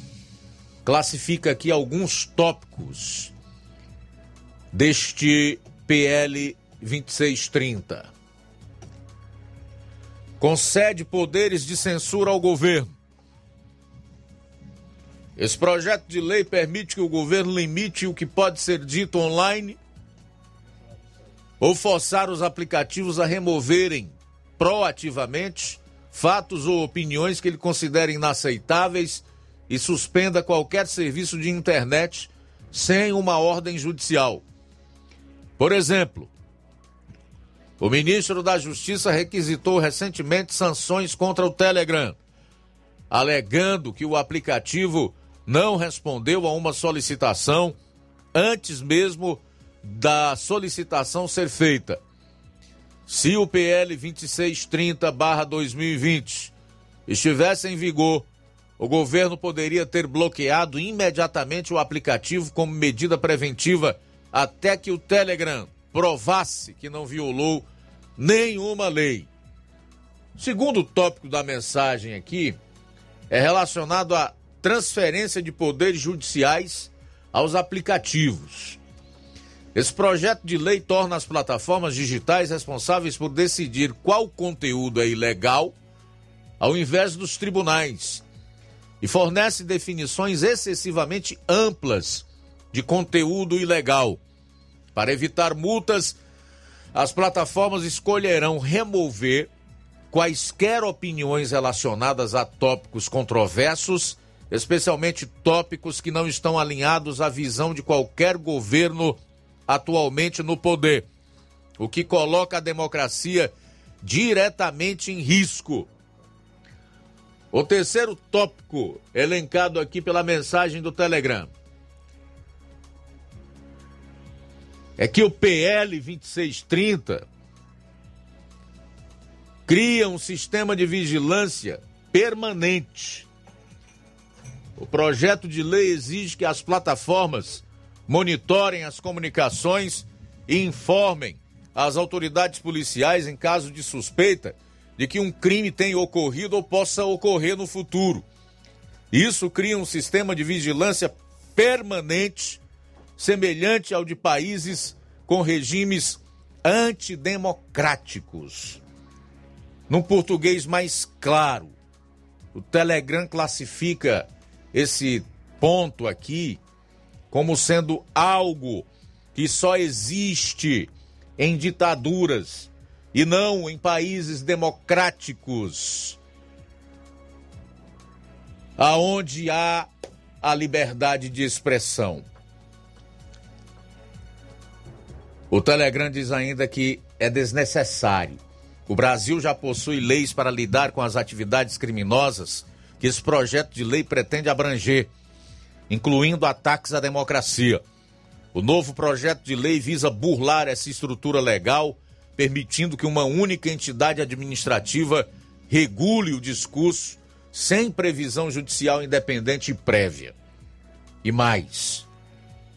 classifica aqui alguns tópicos deste PL 2630. Concede poderes de censura ao governo. Esse projeto de lei permite que o governo limite o que pode ser dito online ou forçar os aplicativos a removerem proativamente fatos ou opiniões que ele considera inaceitáveis e suspenda qualquer serviço de internet sem uma ordem judicial. Por exemplo, o ministro da Justiça requisitou recentemente sanções contra o Telegram, alegando que o aplicativo não respondeu a uma solicitação antes mesmo da solicitação ser feita. Se o PL 2630-2020 estivesse em vigor, o governo poderia ter bloqueado imediatamente o aplicativo como medida preventiva até que o Telegram provasse que não violou nenhuma lei. Segundo tópico da mensagem aqui é relacionado à transferência de poderes judiciais aos aplicativos. Esse projeto de lei torna as plataformas digitais responsáveis por decidir qual conteúdo é ilegal, ao invés dos tribunais, e fornece definições excessivamente amplas de conteúdo ilegal. Para evitar multas, as plataformas escolherão remover quaisquer opiniões relacionadas a tópicos controversos, especialmente tópicos que não estão alinhados à visão de qualquer governo atualmente no poder, o que coloca a democracia diretamente em risco. O terceiro tópico, elencado aqui pela mensagem do Telegram, é que o PL 2630 cria um sistema de vigilância permanente. O projeto de lei exige que as plataformas monitorem as comunicações e informem as autoridades policiais em caso de suspeita de que um crime tenha ocorrido ou possa ocorrer no futuro. Isso cria um sistema de vigilância permanente, semelhante ao de países com regimes antidemocráticos. Num português mais claro, o Telegram classifica esse ponto aqui como sendo algo que só existe em ditaduras e não em países democráticos, aonde há a liberdade de expressão. O Telegram diz ainda que é desnecessário. O Brasil já possui leis para lidar com as atividades criminosas que esse projeto de lei pretende abranger incluindo ataques à democracia. O novo projeto de lei visa burlar essa estrutura legal, permitindo que uma única entidade administrativa regule o discurso sem previsão judicial independente e prévia. E mais,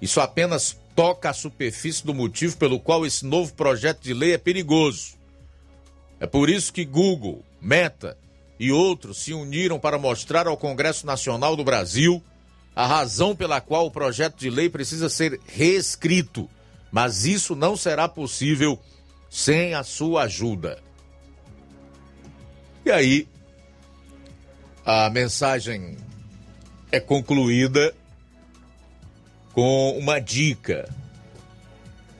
isso apenas toca a superfície do motivo pelo qual esse novo projeto de lei é perigoso. É por isso que Google, Meta e outros se uniram para mostrar ao Congresso Nacional do Brasil a razão pela qual o projeto de lei precisa ser reescrito, mas isso não será possível sem a sua ajuda. E aí, a mensagem é concluída com uma dica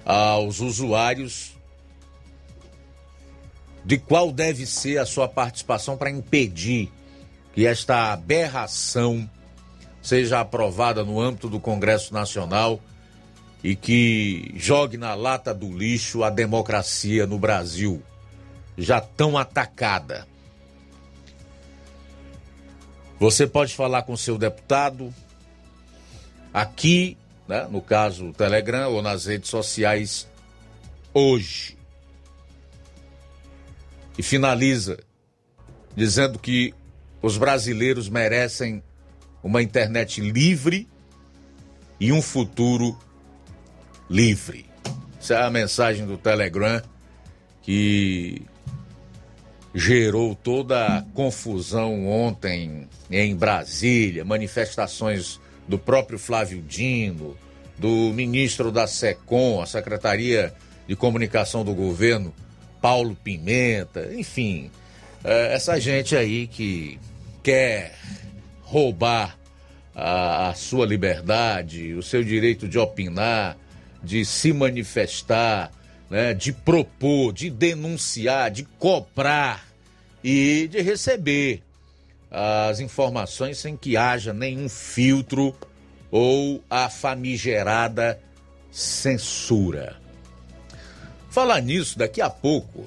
aos usuários de qual deve ser a sua participação para impedir que esta aberração seja aprovada no âmbito do Congresso Nacional e que jogue na lata do lixo a democracia no Brasil, já tão atacada. Você pode falar com seu deputado aqui, né, no caso Telegram ou nas redes sociais hoje. E finaliza dizendo que os brasileiros merecem uma internet livre e um futuro livre. Essa é a mensagem do Telegram que gerou toda a confusão ontem em Brasília, manifestações do próprio Flávio Dino, do ministro da SECOM, a Secretaria de Comunicação do Governo, Paulo Pimenta, enfim, é, essa gente aí que quer roubar a, a sua liberdade, o seu direito de opinar, de se manifestar, né, de propor, de denunciar, de cobrar e de receber as informações sem que haja nenhum filtro ou a famigerada censura. Falar nisso, daqui a pouco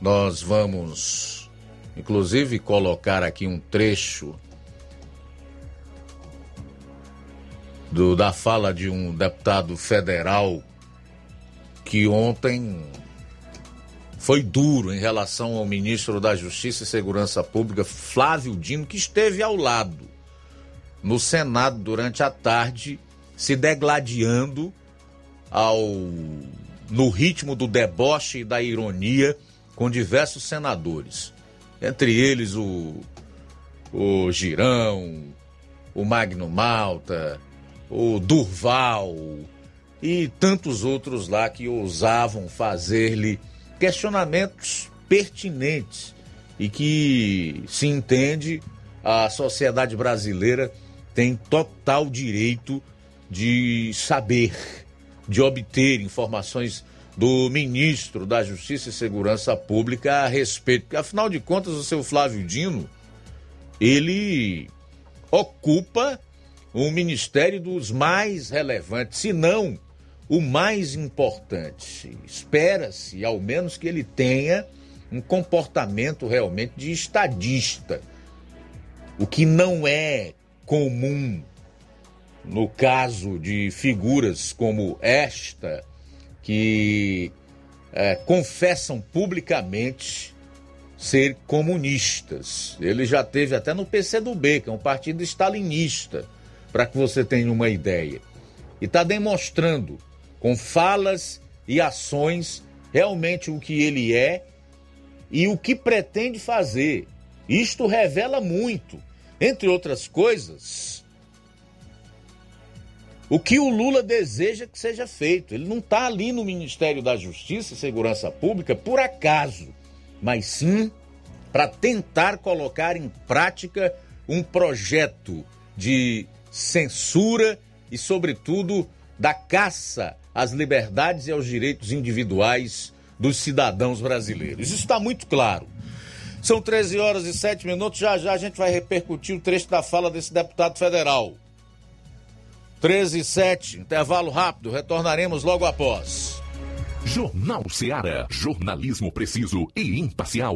nós vamos, inclusive, colocar aqui um trecho do, da fala de um deputado federal que ontem foi duro em relação ao ministro da Justiça e Segurança Pública, Flávio Dino, que esteve ao lado no Senado durante a tarde, se degladiando ao no ritmo do deboche e da ironia com diversos senadores. Entre eles o, o Girão, o Magno Malta, o Durval e tantos outros lá que ousavam fazer-lhe questionamentos pertinentes e que se entende a sociedade brasileira tem total direito de saber, de obter informações do ministro da Justiça e Segurança Pública a respeito. Porque, afinal de contas, o seu Flávio Dino, ele ocupa um ministério dos mais relevantes, se não o mais importante. Espera-se, ao menos, que ele tenha um comportamento realmente de estadista, o que não é comum no caso de figuras como esta, que é, confessam publicamente ser comunistas. Ele já teve até no PCdoB, que é um partido stalinista, para que você tenha uma ideia. E está demonstrando com falas e ações realmente o que ele é e o que pretende fazer. Isto revela muito, entre outras coisas, o que o Lula deseja que seja feito. Ele não está ali no Ministério da Justiça e Segurança Pública por acaso, mas sim para tentar colocar em prática um projeto de censura e, sobretudo, da caça às liberdades e aos direitos individuais dos cidadãos brasileiros. Isso está muito claro. São 13 horas e 7 minutos. Já já a gente vai repercutir o trecho da fala desse deputado federal. 13 e 7, intervalo rápido, retornaremos logo após. Jornal Seara. Jornalismo preciso e imparcial.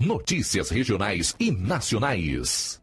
Notícias regionais e nacionais.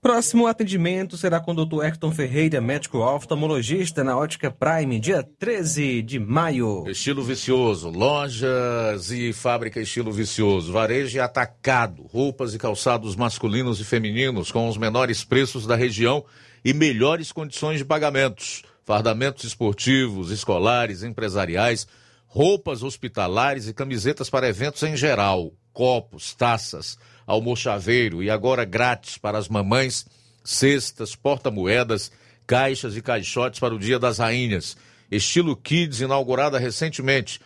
Próximo atendimento será com o Dr. Hector Ferreira, médico oftalmologista na Ótica Prime, dia 13 de maio. Estilo vicioso, lojas e fábrica estilo vicioso, varejo e atacado, roupas e calçados masculinos e femininos com os menores preços da região e melhores condições de pagamentos. Fardamentos esportivos, escolares, empresariais, roupas hospitalares e camisetas para eventos em geral, copos, taças, almochaveiro e agora grátis para as mamães, cestas, porta-moedas, caixas e caixotes para o Dia das Rainhas. Estilo Kids, inaugurada recentemente.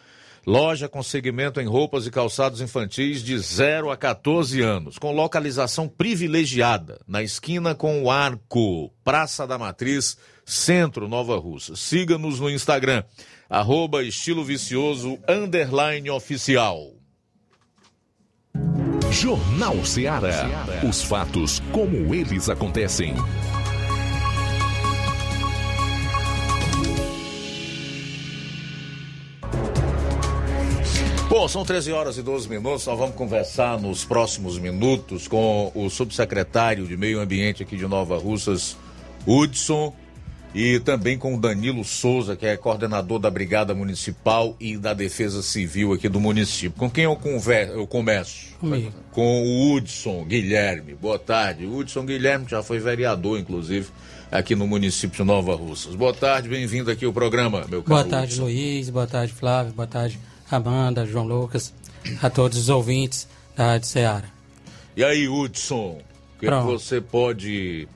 Loja com segmento em roupas e calçados infantis de 0 a 14 anos, com localização privilegiada, na esquina com o Arco, Praça da Matriz, Centro Nova Russa. Siga-nos no Instagram, arroba estilo vicioso, underline oficial. Jornal Ceará. Os fatos como eles acontecem. Bom, são 13 horas e 12 minutos. Nós vamos conversar nos próximos minutos com o subsecretário de Meio Ambiente aqui de Nova Russas, Hudson, e também com o Danilo Souza, que é coordenador da Brigada Municipal e da Defesa Civil aqui do município. Com quem eu, converso, eu começo? Comigo. Com o Hudson Guilherme. Boa tarde. Hudson Guilherme, que já foi vereador, inclusive, aqui no município de Nova Russas. Boa tarde, bem-vindo aqui ao programa, meu caro Boa tarde, Hudson. Luiz. Boa tarde, Flávio. Boa tarde, Amanda, João Lucas, a todos os ouvintes da Rádio Ceará. E aí, Hudson, o que, que Pronto. você pode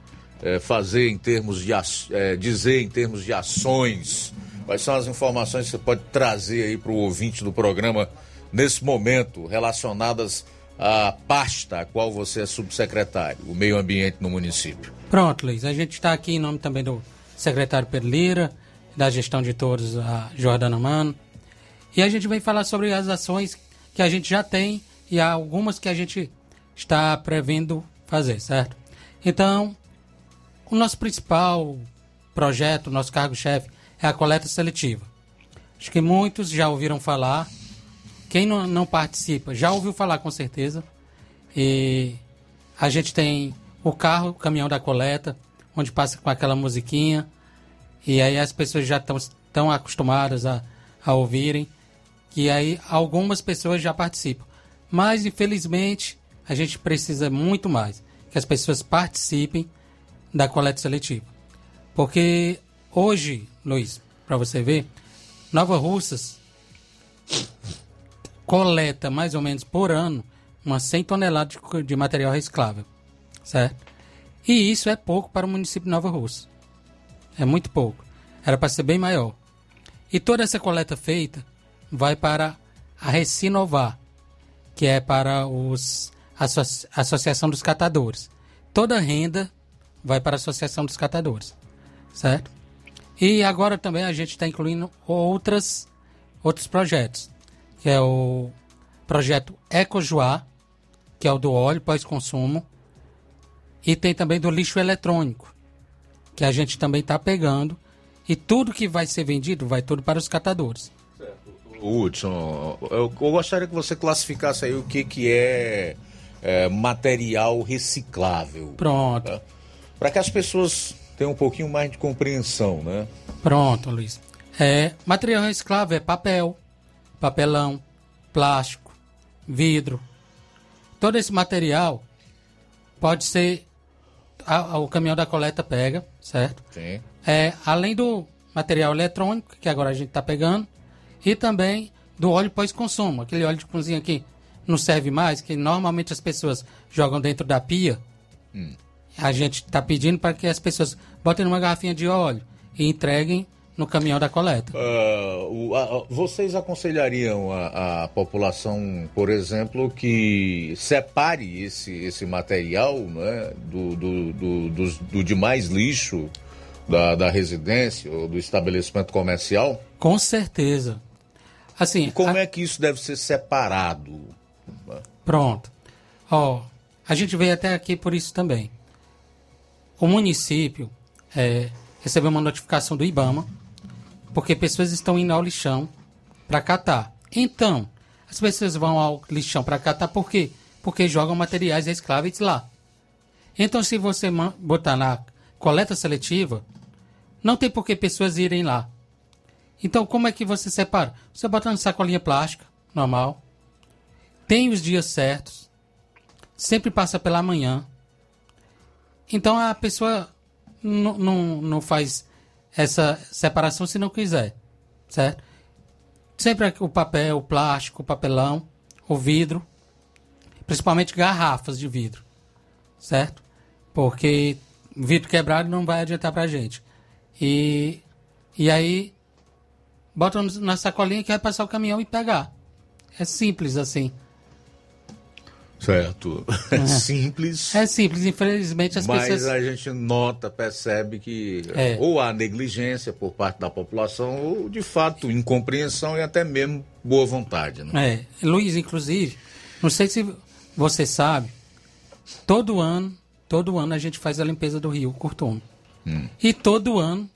eh, fazer em termos de eh, dizer em termos de ações? Quais são as informações que você pode trazer aí para o ouvinte do programa nesse momento relacionadas à pasta a qual você é subsecretário, o meio ambiente no município? Pronto, Luiz. A gente está aqui em nome também do secretário Pedro Lira, da gestão de todos, a Jordana Mano. E a gente vem falar sobre as ações que a gente já tem e algumas que a gente está prevendo fazer, certo? Então, o nosso principal projeto, nosso cargo-chefe, é a coleta seletiva. Acho que muitos já ouviram falar. Quem não, não participa já ouviu falar com certeza. E a gente tem o carro, o caminhão da coleta, onde passa com aquela musiquinha. E aí as pessoas já estão tão acostumadas a, a ouvirem. E aí algumas pessoas já participam. Mas, infelizmente, a gente precisa muito mais que as pessoas participem da coleta seletiva. Porque hoje, Luiz, para você ver, Nova Russas coleta mais ou menos por ano umas 100 toneladas de, de material reciclável, certo? E isso é pouco para o município de Nova Russa. É muito pouco. Era para ser bem maior. E toda essa coleta feita vai para a Recinovar, que é para os a Asso- Associação dos Catadores. Toda a renda vai para a Associação dos Catadores, certo? E agora também a gente está incluindo outras, outros projetos, que é o projeto Ecojoá, que é o do óleo pós-consumo, e tem também do lixo eletrônico, que a gente também está pegando, e tudo que vai ser vendido vai tudo para os catadores. Hudson, eu, gostaria que você classificasse aí o que, que é, é, material reciclável. Pronto. Para que as pessoas tenham um pouquinho mais de compreensão, né? Pronto, Luiz. É, material reciclável é papel, papelão, plástico, vidro. Todo esse material pode ser. a- a- o caminhão da coleta pega, certo? Sim. É, além do material eletrônico, que agora a gente está pegando, e também do óleo pós-consumo, aquele óleo de cozinha que não serve mais, que normalmente as pessoas jogam dentro da pia. Hum. A gente está pedindo para que as pessoas botem numa garrafinha de óleo e entreguem no caminhão da coleta. Ah, o- a- a- vocês aconselhariam a, a população, por exemplo, que separe esse, esse material né, do, do, do, dos- do demais lixo da, da residência ou do estabelecimento comercial? Com certeza. Assim, Como é que isso deve ser separado? Pronto. Ó, a gente veio até aqui por isso também. O município é, recebeu uma notificação do IBAMA porque pessoas estão indo ao lixão para catar. Então, as pessoas vão ao lixão para catar por quê? Porque jogam materiais recicláveis lá. Então, se você botar na coleta seletiva, não tem por que pessoas irem lá. Então, como é que você separa? Você bota na sacolinha plástica, normal. Tem os dias certos. Sempre passa pela manhã. Então a pessoa não, não, faz essa separação se não quiser. Certo? Sempre o papel, o plástico, o papelão, o vidro. Principalmente garrafas de vidro. Certo? Porque vidro quebrado não vai adiantar pra gente. E, e aí, bota na sacolinha que vai passar o caminhão e pegar. É simples assim. Certo. É simples. É simples, infelizmente as Mas pessoas. a gente nota, percebe que É. ou há negligência por parte da população, ou de fato incompreensão e até mesmo boa vontade. Né? É, Luiz, inclusive, não sei se você sabe, todo ano, todo ano a gente faz a limpeza do rio Curtume. Hum. E todo ano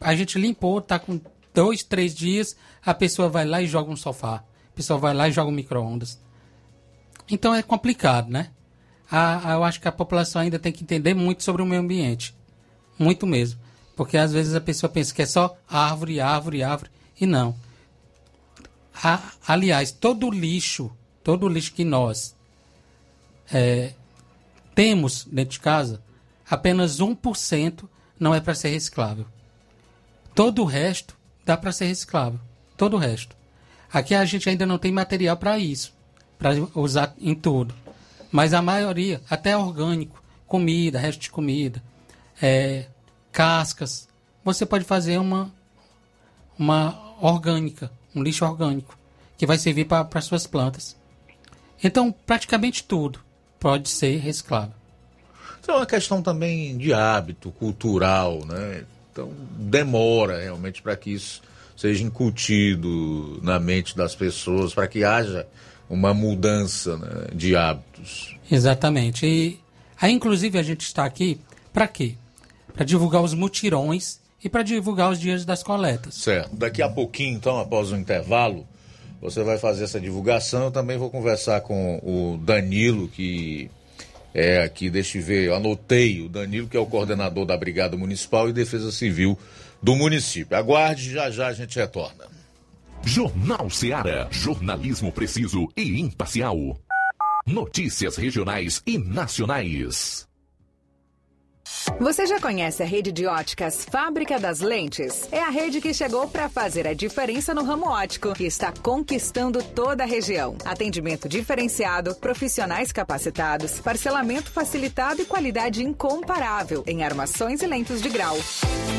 a gente limpou, tá com dois, três dias, a pessoa vai lá e joga um sofá. A pessoa vai lá e joga um micro-ondas. Então é complicado, né? A, a- eu acho que a população ainda tem que entender muito sobre o meio ambiente. Muito mesmo. Porque às vezes a pessoa pensa que é só árvore, árvore, árvore. E não. A- aliás, todo lixo, todo lixo que nós é, temos dentro de casa, apenas 1% não é para ser reciclável. Todo o resto dá para ser reciclável. Todo o resto. Aqui a gente ainda não tem material para isso, para usar em tudo. Mas a maioria, até orgânico, comida, resto de comida, é, cascas, você pode fazer uma, uma orgânica, um lixo orgânico, que vai servir para suas plantas. Então, praticamente tudo pode ser reciclável. Então é uma questão também de hábito cultural, né? Então demora realmente para que isso seja incutido na mente das pessoas, para que haja uma mudança né, de hábitos. Exatamente. E aí, inclusive, a gente está aqui para quê? Para divulgar os mutirões e para divulgar os dias das coletas. Certo. Daqui a pouquinho, então, após o intervalo, você vai fazer essa divulgação. Eu também vou conversar com o Danilo, que é aqui, deixa eu ver, eu anotei o Danilo, que é o coordenador da Brigada Municipal e Defesa Civil do município. Aguarde, já já a gente retorna. Jornal Seara. Jornalismo preciso e imparcial. Notícias regionais e nacionais. Você já conhece a rede de óticas Fábrica das Lentes? É a rede que chegou para fazer a diferença no ramo óptico e está conquistando toda a região. Atendimento diferenciado, profissionais capacitados, parcelamento facilitado e qualidade incomparável em armações e lentes de grau.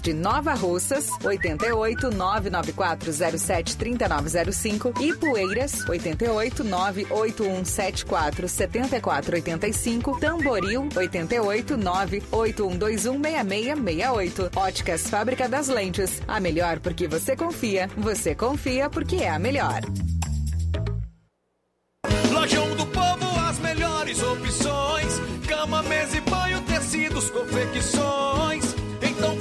de Nova Russas, 88 99407 3905 e Poeiras, 88 98174 7485, Tamboril, 88 98121 6668. Óticas Fábrica das Lentes. A melhor porque você confia. Você confia porque é a melhor. Lojão do Povo, as melhores opções: cama, mesa e banho, tecidos, confecções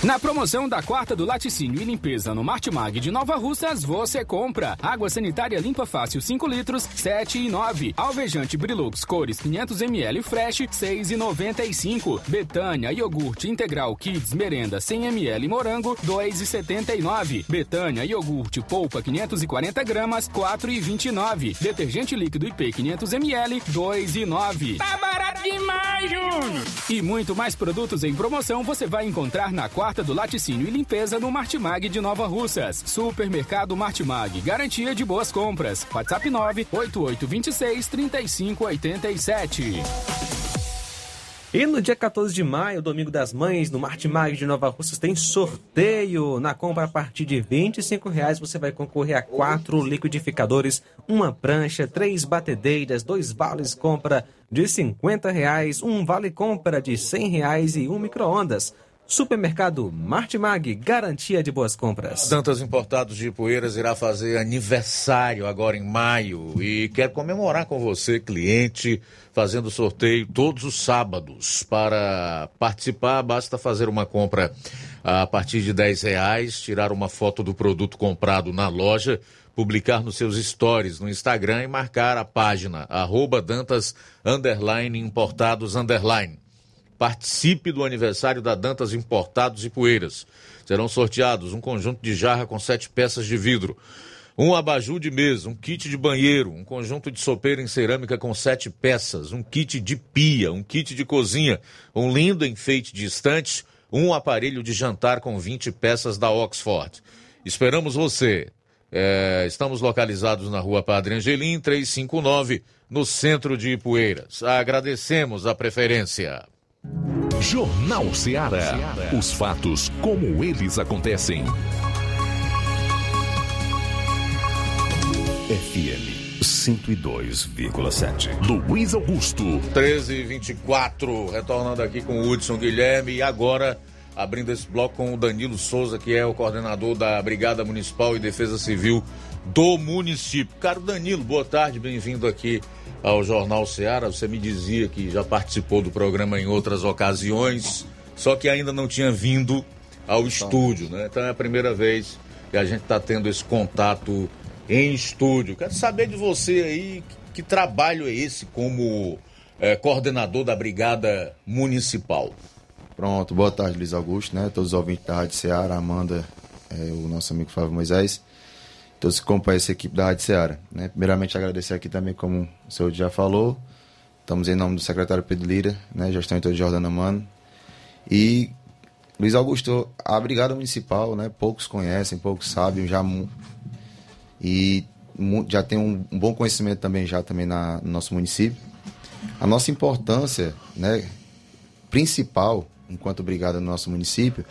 Na promoção da quarta do laticínio e limpeza no Martimag de Nova Russas, você compra água sanitária limpa fácil 5 litros, 7 e 9. Alvejante Brilux cores 500 ml fresh, 6 e 95. Betânia iogurte integral Kids merenda 100 ml morango, 2 e 79. Betânia iogurte polpa 540 gramas, 4 e 29. Detergente líquido IP 500 ml, 2 e 9. Tá barato demais, Júnior! E muito mais produtos em promoção você vai encontrar na quarta do laticínio e limpeza no Martimag de Nova Russas. Supermercado Martimag, garantia de boas compras. WhatsApp 98826 3587. E no dia 14 de maio, domingo das mães, no Martimag de Nova Russas tem sorteio. Na compra a partir de 25 reais você vai concorrer a quatro liquidificadores, uma prancha, três batedeiras, dois vales compra de 50 reais, um vale compra de 100 reais e um micro-ondas. Supermercado Martimag, garantia de boas compras. Dantas Importados de Poeiras irá fazer aniversário agora em maio e quer comemorar com você, cliente, fazendo sorteio todos os sábados. Para participar, basta fazer uma compra a partir de 10 reais, tirar uma foto do produto comprado na loja, publicar nos seus stories no Instagram e marcar a página arroba Dantas importados. Participe do aniversário da Dantas Importados e Poeiras. Serão sorteados um conjunto de jarra com sete peças de vidro, um abajur de mesa, um kit de banheiro, um conjunto de sopeira em cerâmica com sete peças, um kit de pia, um kit de cozinha, um lindo enfeite de estante, um aparelho de jantar com 20 peças da Oxford. Esperamos você. É, estamos localizados na rua Padre Angelim, 359, no centro de Ipueiras. Agradecemos a preferência. Jornal Ceará. Os fatos como eles acontecem. FM 102,7. Luiz Augusto. 13h24, retornando aqui com o Hudson Guilherme e agora abrindo esse bloco com o Danilo Souza, que é o coordenador da Brigada Municipal e Defesa Civil do município. Caro Danilo, boa tarde, bem-vindo aqui ao Jornal Ceará. Você me dizia que já participou do programa em outras ocasiões, só que ainda não tinha vindo ao estúdio, né? Então é a primeira vez que a gente está tendo esse contato em estúdio. Quero saber de você aí que, que trabalho é esse como é, coordenador da Brigada Municipal. Pronto, boa tarde, Luiz Augusto, né? Todos os ouvintes da Rádio Ceará, Amanda, é, o nosso amigo Flávio Moisés todos que compõem essa equipe da Rádio Ceará. Né? Primeiramente, agradecer aqui também, como o senhor já falou, estamos em nome do secretário Pedro Lira, né? gestão em todo Jordana Mano. E, Luiz Augusto, a Brigada Municipal, né? poucos conhecem, poucos sabem, já e já tem um, um, bom conhecimento também já também na, no nosso município. A nossa importância né, principal, enquanto brigada no nosso município,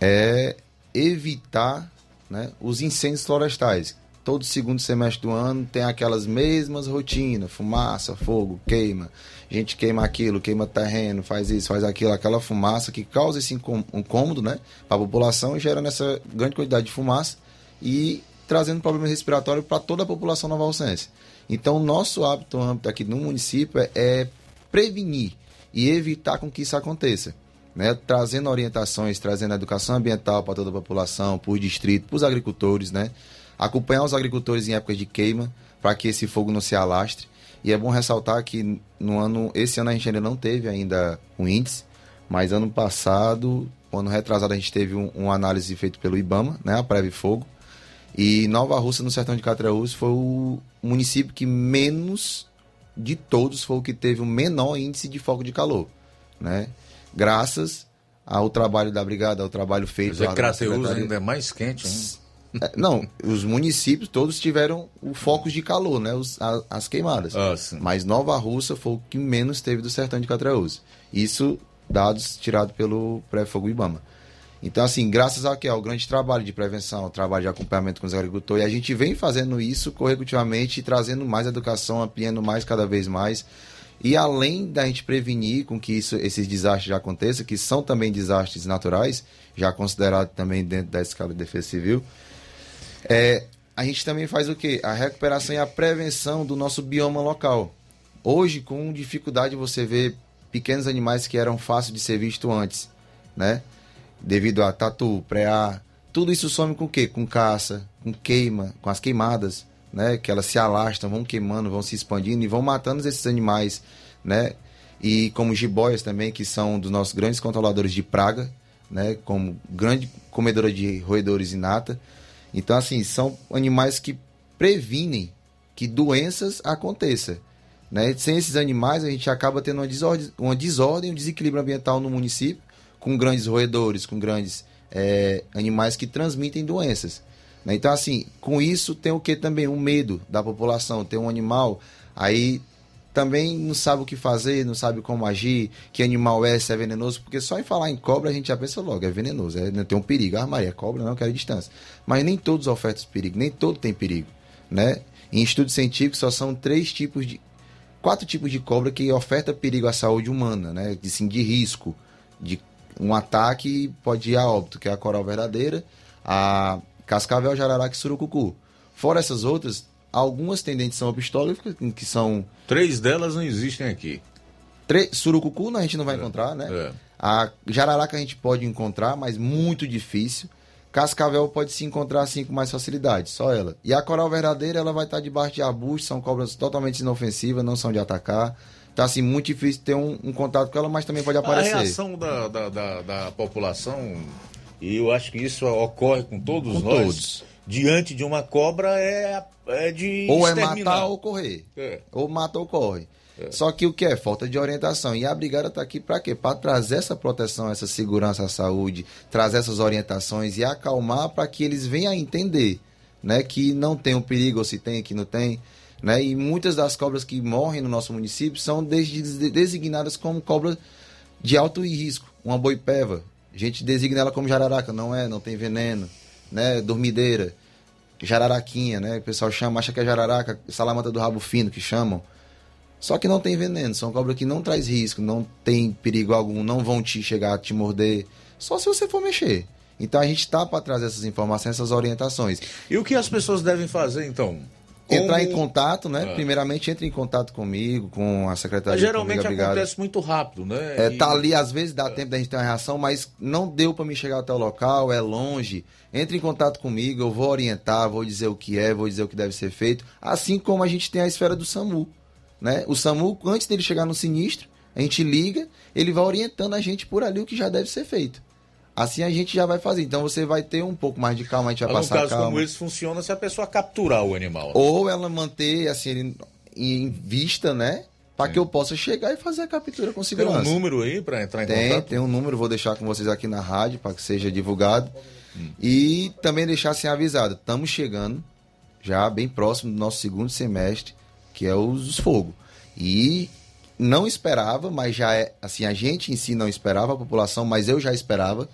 é evitar né, os incêndios florestais. Todo segundo semestre do ano tem aquelas mesmas rotinas: fumaça, fogo, queima. A gente queima aquilo, queima terreno, faz isso, faz aquilo, aquela fumaça que causa esse incômodo né, para a população e gera essa grande quantidade de fumaça e trazendo problemas respiratórios para toda a população nova-alcense. Então, nosso hábito âmbito aqui no município é, é prevenir e evitar com que isso aconteça. Né? Trazendo orientações, trazendo educação ambiental para toda a população, por distrito, para os agricultores, né? Acompanhar os agricultores em épocas de queima, para que esse fogo não se alastre. E é bom ressaltar que no ano, esse ano a gente ainda não teve ainda um índice, mas ano passado, ano retrasado, a gente teve um, uma análise feita pelo IBAMA, né, a Preve Fogo. E Nova Rússia, no sertão de Catraúz, foi o município que menos de todos foi o que teve o menor índice de foco de calor, né? Graças ao trabalho da brigada, ao trabalho feito. Mas é Crateus ainda é mais quente, hein? É, Não, os municípios todos tiveram o focos de calor, né? Os, a- as queimadas. Ah, Mas Nova Russa foi o que menos teve do sertão de Catraúz. Isso dados tirados pelo Pré-Fogo Ibama. Então, assim, graças ao que ao grande trabalho de prevenção, ao trabalho de acompanhamento com os agricultores, e a gente vem fazendo isso consecutivamente, trazendo mais educação, ampliando mais cada vez mais. E além da gente prevenir com que isso, esses desastres já aconteçam, que são também desastres naturais, já considerados também dentro da escala de defesa civil, é, a gente também faz o quê? A recuperação e a prevenção do nosso bioma local. Hoje, com dificuldade, você vê pequenos animais que eram fáceis de ser visto antes, né? Devido a tatu, preá, tudo isso some com o quê? Com caça, com queima, com as queimadas, né? Que elas se alastram, vão queimando, vão se expandindo e vão matando esses animais, né? E como jiboias também, que são dos nossos grandes controladores de praga, né? Como grande comedora de roedores inata. Então, assim, são animais que previnem que doenças aconteçam. Né? Sem esses animais, a gente acaba tendo uma desordem, uma desordem um desequilíbrio ambiental no município, com grandes roedores, com grandes eh, animais que transmitem doenças. Né? Então, assim, com isso tem o que também? O medo da população. Tem um animal, aí também não sabe o que fazer, não sabe como agir, que animal é, se é venenoso, porque só em falar em cobra a gente já pensa logo, é venenoso, é, tem um perigo. Ah, Maria, cobra não, quero distância. Mas nem todos ofertam perigo, nem todo tem perigo, né? Em estudos científicos só são três tipos de quatro tipos de cobra que oferta perigo à saúde humana, né? De, sim, de risco, de um ataque pode ir a óbito, que é a coral verdadeira, a cascavel, jararaca e surucucu. Fora essas outras, algumas têm dentição epistólica, que são Três delas não existem aqui. Tre... Surucucu a gente não vai encontrar, né? É. A jararaca a gente pode encontrar, mas muito difícil. Cascavel pode se encontrar assim com mais facilidade, só ela. E a coral verdadeira, ela vai estar debaixo de arbustos, são cobras totalmente inofensivas, não são de atacar. Tá assim, muito difícil ter um, um contato com ela, mas também pode A aparecer. reação da, da, da, da população, e eu acho que isso ocorre com todos Com nós, todos. diante de uma cobra é, é de Ou é exterminar. matar ou correr. É. Ou mata ou corre. Só que o que é? Falta de orientação. E a brigada está aqui para quê? Para trazer essa proteção, essa segurança à saúde, trazer essas orientações e acalmar para que eles venham a entender né, que não tem um perigo, ou se tem, que não tem. Né? E muitas das cobras que morrem no nosso município são des- designadas como cobras de alto risco. Uma boipeva. A gente designa ela como jararaca, não é, não tem veneno. Né? Dormideira jararaquinha, né? O pessoal chama, acha que é jararaca, salamandra do rabo fino que chamam. Só que não tem veneno, são cobras que não traz risco, não tem perigo algum, não vão te chegar a te morder, só se você for mexer. Então a gente tá para trazer essas informações, essas orientações. E o que as pessoas devem fazer, então? Entrar em contato, né? Ah. Primeiramente entre em contato comigo, com a secretaria. Mas geralmente comigo, acontece muito rápido, né? É, E- tá ali, às vezes dá tempo da gente ter uma reação, mas não deu para me chegar até o local, é longe. Entre em contato comigo, eu vou orientar, vou dizer o que é, vou dizer o que deve ser feito. Assim como a gente tem a esfera do SAMU. Né? O SAMU, antes dele chegar no sinistro, a gente liga, ele vai orientando a gente por ali o que já deve ser feito. Assim a gente já vai fazer. Então você vai ter um pouco mais de calma, a gente vai Mas passar caso calma. como esse funciona se a pessoa capturar o animal. Ou ela manter assim em vista, né? Para que eu possa chegar e fazer a captura com Tem segurança. um número aí para entrar em Tem, contato? tem um número, vou deixar com vocês aqui na rádio para que seja divulgado. E também deixar assim avisado, estamos chegando já bem próximo do nosso segundo semestre, que é os, os fogo. E não esperava, mas já é assim, a gente em si não esperava, a população, mas eu já esperava,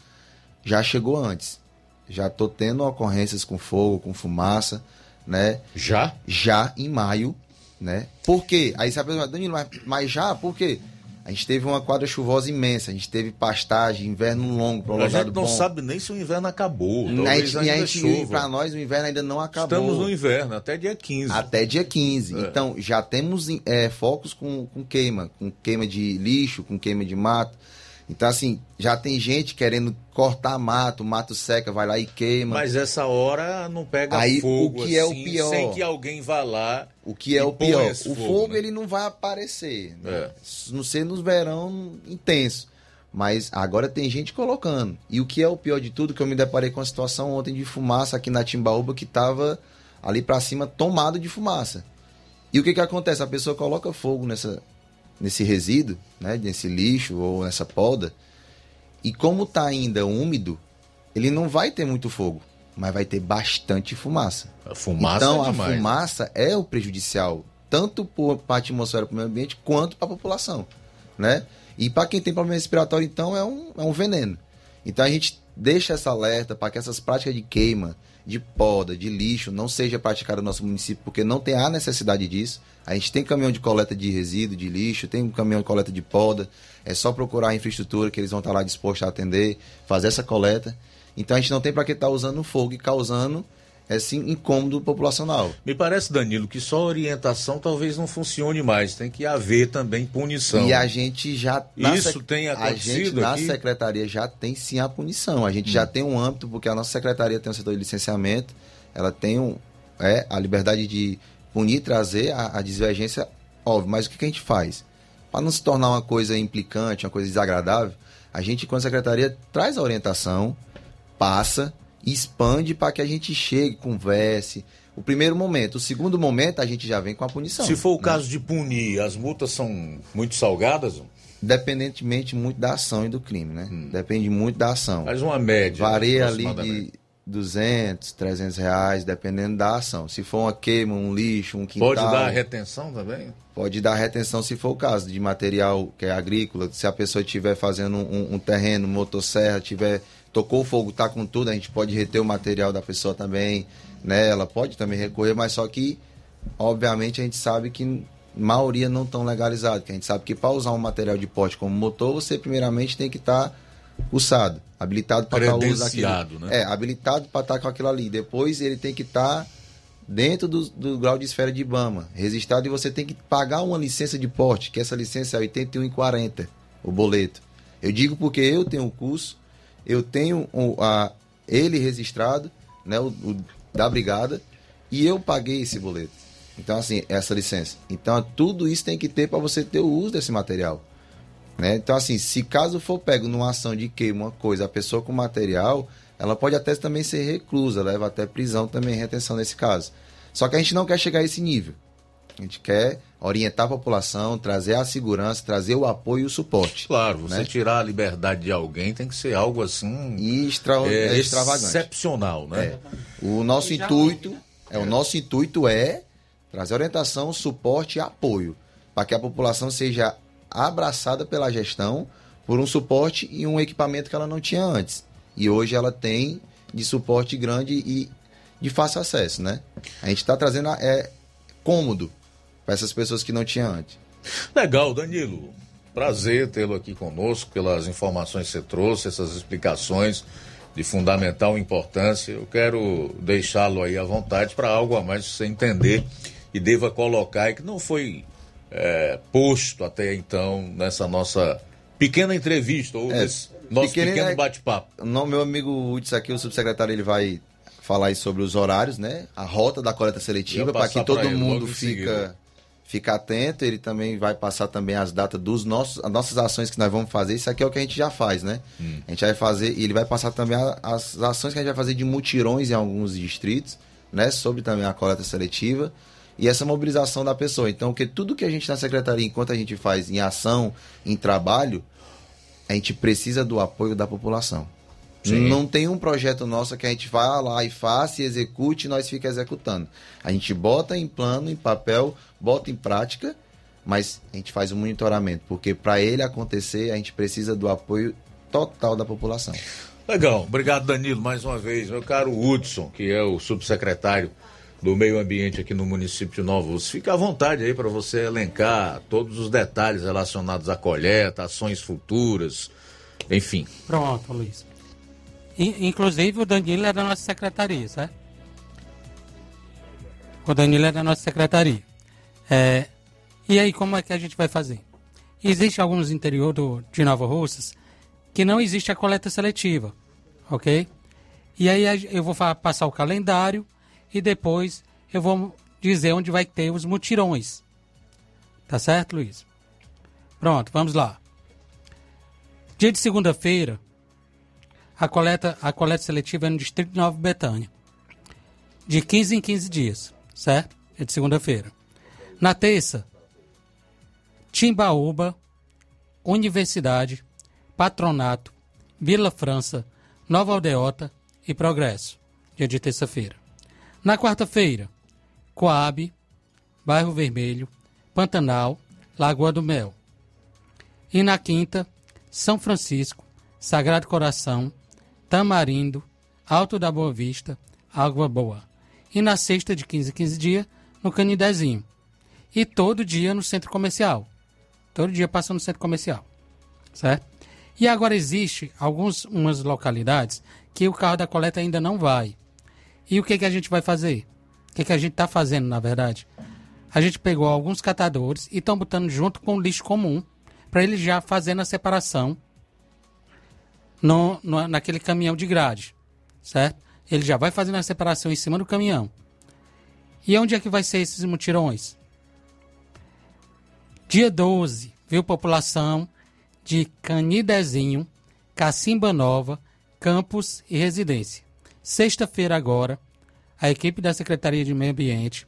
já chegou antes. Já tô tendo ocorrências com fogo, com fumaça, né? Já? Já em maio, né? Por quê? Aí você vai perguntar, Danilo, mas, mas já? Por quê? A gente teve uma quadra chuvosa imensa, a gente teve pastagem, inverno longo, A prolongado gente não bom. sabe nem se o inverno acabou. A Talvez gente, e a gente, pra nós, o inverno ainda não acabou. Estamos no inverno, até dia 15. Até dia 15. É. Então, já temos é, focos com, com queima, com queima de lixo, com queima de mato. Então, assim, já tem gente querendo cortar mato, mato seca, vai lá e queima. Mas essa hora não pega Aí, fogo o que é o assim, pior? sem que alguém vá lá. O que é o pior? o fogo, né? ele não vai aparecer. Né? É. Não ser nos verão intenso. Mas agora tem gente colocando. E o que é o pior de tudo, que eu me deparei com a situação ontem de fumaça aqui na Timbaúba, que tava ali pra cima tomado de fumaça. E o que que acontece? A pessoa coloca fogo nessa, nesse resíduo, né? Nesse lixo ou nessa poda. E como tá ainda úmido, ele não vai ter muito fogo, mas vai ter bastante fumaça. A fumaça então é a demais. fumaça é o prejudicial, tanto para a atmosfera, para o meio ambiente, quanto para a população, né? E para quem tem problema respiratório, então, é um, é um veneno. Então a gente deixa essa alerta para que essas práticas de queima, de poda, de lixo, não seja praticada no nosso município, porque não tem a necessidade disso. A gente tem caminhão de coleta de resíduo, de lixo, tem um caminhão de coleta de poda. É só procurar a infraestrutura que eles vão estar lá dispostos a atender, fazer essa coleta. Então a gente não tem para que estar usando fogo e causando esse incômodo populacional. Me parece, Danilo, que só orientação talvez não funcione mais. Tem que haver também punição. E a gente já. Isso sec- tem A gente acontecido na aqui? Hum. secretaria já tem sim a punição. A gente já tem um âmbito, porque a nossa secretaria tem um setor de licenciamento, ela tem um, é, a liberdade de punir, trazer a, a divergência, óbvio. Mas o que, que a gente faz? Para não se tornar uma coisa implicante, uma coisa desagradável, a gente, com a secretaria, traz a orientação, passa, expande para que a gente chegue, converse. O primeiro momento. O segundo momento, a gente já vem com a punição. Se for o né? caso de punir, as multas são muito salgadas? Dependentemente muito da ação e do crime, né? Depende muito da ação. Mas uma média. Varia ali de 200, 300 reais, dependendo da ação. Se for uma queima, um lixo, um quintal... Pode dar retenção também? Pode dar retenção se for o caso, de material que é agrícola. Se a pessoa estiver fazendo um, um terreno, motosserra, tiver tocou fogo, tá com tudo, a gente pode reter o material da pessoa também, né? Ela pode também recorrer, mas só que, obviamente, a gente sabe que maioria não estão legalizados, que a gente sabe que para usar um material de porte como motor, você primeiramente tem que estar cursado, habilitado para estar usando aquilo. Né? É, habilitado para estar com aquilo ali. Depois ele tem que estar dentro do, do grau de esfera de Ibama, registrado e você tem que pagar uma licença de porte, que essa licença é R$ 81,40, o boleto. Eu digo porque eu tenho o curso, eu tenho o- a, ele registrado, né, o, o da brigada, e eu paguei esse boleto. Então, assim, essa licença. Então, tudo isso tem que ter para você ter o uso desse material. Né? Então, assim, se caso for pego numa ação de queima, uma coisa, a pessoa com material, ela pode até também ser reclusa, leva até prisão também, retenção nesse caso. Só que a gente não quer chegar a esse nível. A gente quer orientar a população, trazer a segurança, trazer o apoio e o suporte. Claro, você né? tirar a liberdade de alguém tem que ser algo assim. E extra, é, é extravagante. excepcional, né? É. O nosso intuito é, o nosso intuito é trazer orientação, suporte e apoio para que a população seja abraçada pela gestão por um suporte e um equipamento que ela não tinha antes. E hoje ela tem de suporte grande e de fácil acesso, né? A gente está trazendo é cômodo para essas pessoas que não tinham antes. Legal, Danilo. Prazer tê-lo aqui conosco, pelas informações que você trouxe, essas explicações de fundamental importância. Eu quero deixá-lo aí à vontade para algo a mais você entender e deva colocar e que não foi é, posto até então nessa nossa pequena entrevista ou É, nesse nosso pequeno pequeno bate-papo. No, meu amigo Hudson aqui, o subsecretário, ele vai falar sobre os horários, né? A rota da coleta seletiva, para que todo ele mundo fica, fica atento. Ele também vai passar também as datas dos nossos, as nossas ações que nós vamos fazer. Isso aqui é o que a gente já faz, né? Hum. A gente vai fazer, e ele vai passar também as ações que a gente vai fazer de mutirões em alguns distritos, né? Sobre também a coleta seletiva e essa mobilização da pessoa. Então, que tudo que a gente na secretaria, enquanto a gente faz em ação, em trabalho, a gente precisa do apoio da população. Sim. Não tem um projeto nosso que a gente vá lá e faça e execute e nós fica executando. A gente bota em plano, em papel, bota em prática, mas a gente faz o monitoramento, porque para ele acontecer, a gente precisa do apoio total da população. Legal, obrigado Danilo mais uma vez. Meu caro Hudson, que é o subsecretário do meio ambiente aqui no município de Rússia. Fica à vontade aí para você elencar todos os detalhes relacionados à coleta, ações futuras, enfim. Pronto, Luiz. In- Inclusive, o Danilo é da nossa secretaria, certo? O Danilo é da nossa secretaria. É, e aí, como é que a gente vai fazer? Existe alguns interior do, de Nova Russas que não existe a coleta seletiva, ok? E aí eu vou passar o calendário e depois eu vou dizer onde vai ter os mutirões. Tá certo, Luiz? Pronto, vamos lá. Dia de segunda-feira, a coleta, a coleta seletiva é no Distrito de Nova Betânia. De 15 em 15 dias, certo? É de segunda-feira. Na terça, Timbaúba, Universidade, Patronato, Vila França, Nova Aldeota e Progresso, dia de terça-feira. Na quarta-feira, Coab, Bairro Vermelho, Pantanal, Lagoa do Mel. E na quinta, São Francisco, Sagrado Coração, Tamarindo, Alto da Boa Vista, Água Boa. E na sexta, de 15 em 15 dias, no Canidezinho. E todo dia no centro comercial. Todo dia passa no centro comercial. Certo? E agora existe algumas localidades que o carro da coleta ainda não vai. E o que, que a gente vai fazer? O que, que a gente está fazendo, na verdade? A gente pegou alguns catadores e estão botando junto com o lixo comum para eles já fazendo a separação no, no- naquele caminhão de grade, certo? Ele já vai fazendo a separação em cima do caminhão. E onde é que vai ser esses mutirões? Dia 12, viu população de Canidezinho, Cacimba Nova, Campos e Residência. Sexta-feira agora, a equipe da Secretaria de Meio Ambiente,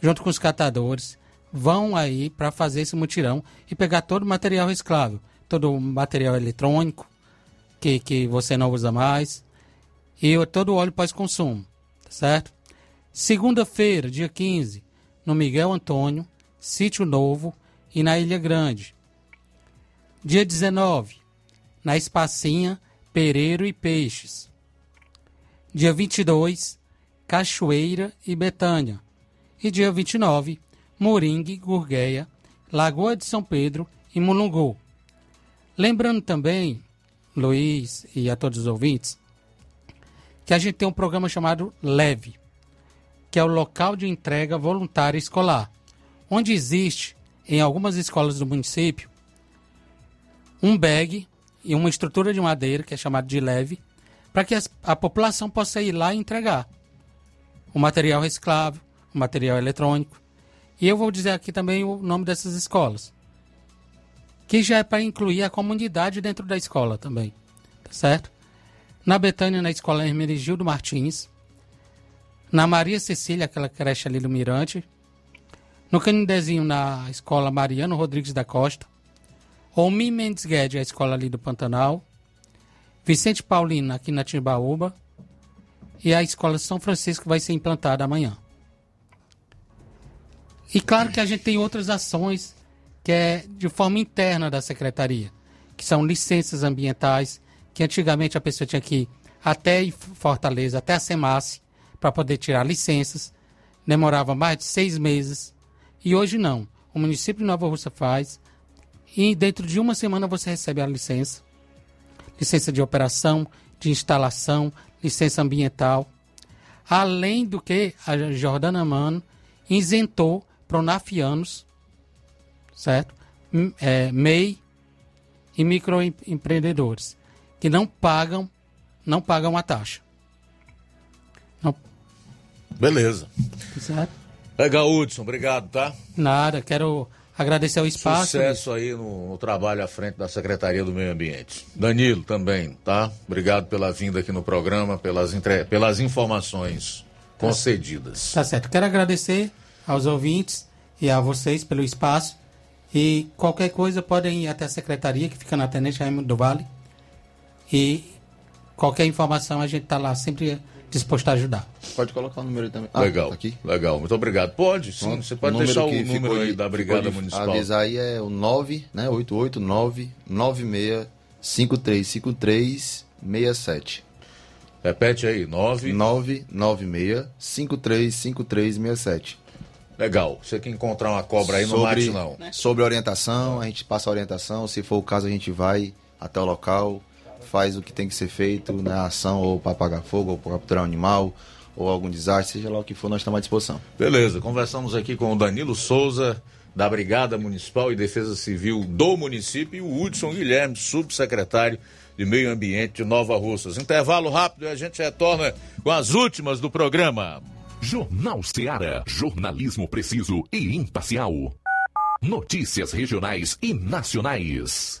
junto com os catadores, vão aí para fazer esse mutirão e pegar todo o material reciclável, todo o material eletrônico que, que você não usa mais e todo o óleo pós-consumo, tá certo? Segunda-feira, dia 15, no Miguel Antônio, Sítio Novo e na Ilha Grande. Dia 19, na Espacinha, Pereiro e Peixes. Dia 22, Cachoeira e Betânia. E dia 29, Moringue, Gurgueia, Lagoa de São Pedro e Mulungu. Lembrando também, Luiz e a todos os ouvintes, que a gente tem um programa chamado LEVE, que é o Local de Entrega Voluntária Escolar, onde existe, em algumas escolas do município, um bag e uma estrutura de madeira, que é chamado de leve, para que a população possa ir lá e entregar o material reciclável, o material eletrônico. E eu vou dizer aqui também o nome dessas escolas, que já é para incluir a comunidade dentro da escola também, tá certo? Na Betânia, na escola Hermenegildo Martins, na Maria Cecília, aquela creche ali do Mirante, no Canidezinho, na escola Mariano Rodrigues da Costa, Omi Mendes Guedes, a escola ali do Pantanal, Vicente Paulino, aqui na Timbaúba, e a escola São Francisco vai ser implantada amanhã. E claro que a gente tem outras ações que é de forma interna da secretaria, que são licenças ambientais, que antigamente a pessoa tinha que ir até Fortaleza, até a Semace, para poder tirar licenças. Demorava mais de seis meses. E hoje não. O município de Nova Russa faz. E dentro de uma semana você recebe a licença. Licença de operação, de instalação, licença ambiental. Além do que a Jordana Mano isentou pronafianos, certo? É, MEI e microempreendedores que não pagam, não pagam a taxa. Não, Beleza. certo? Legal, Hudson, obrigado, tá? Nada, quero agradecer o espaço. Sucesso aí no, no trabalho à frente da Secretaria do Meio Ambiente. Danilo também, tá? Obrigado pela vinda aqui no programa, pelas, entre... pelas informações concedidas. Tá certo. Quero agradecer aos ouvintes e a vocês pelo espaço. E qualquer coisa podem ir até a secretaria que fica na Tenente Raimundo do Vale. E qualquer informação a gente está lá sempre disposto a ajudar. Pode colocar o número aí também. legal, tá aqui. legal. Muito obrigado. Pode, sim. Pronto. Você pode número deixar o que número ficou aí da Brigada Municipal. Avisar aí é o 9, né? 889 96 5353 67. Repete aí, 9... 996-535367. Legal. Você que encontrar uma cobra aí, não mate não. Sobre orientação, a gente passa a orientação. Se for o caso, a gente vai até o local, faz o que tem que ser feito, né? Ação ou para apagar fogo, ou para capturar um animal, ou algum desastre, seja lá o que for, nós estamos à disposição. Beleza, conversamos aqui com o Danilo Souza, da Brigada Municipal e Defesa Civil do município, e o Hudson Guilherme, subsecretário de Meio Ambiente de Nova Russas. Intervalo rápido e a gente retorna com as últimas do programa. Jornal Seara. Jornalismo preciso e imparcial. Notícias regionais e nacionais.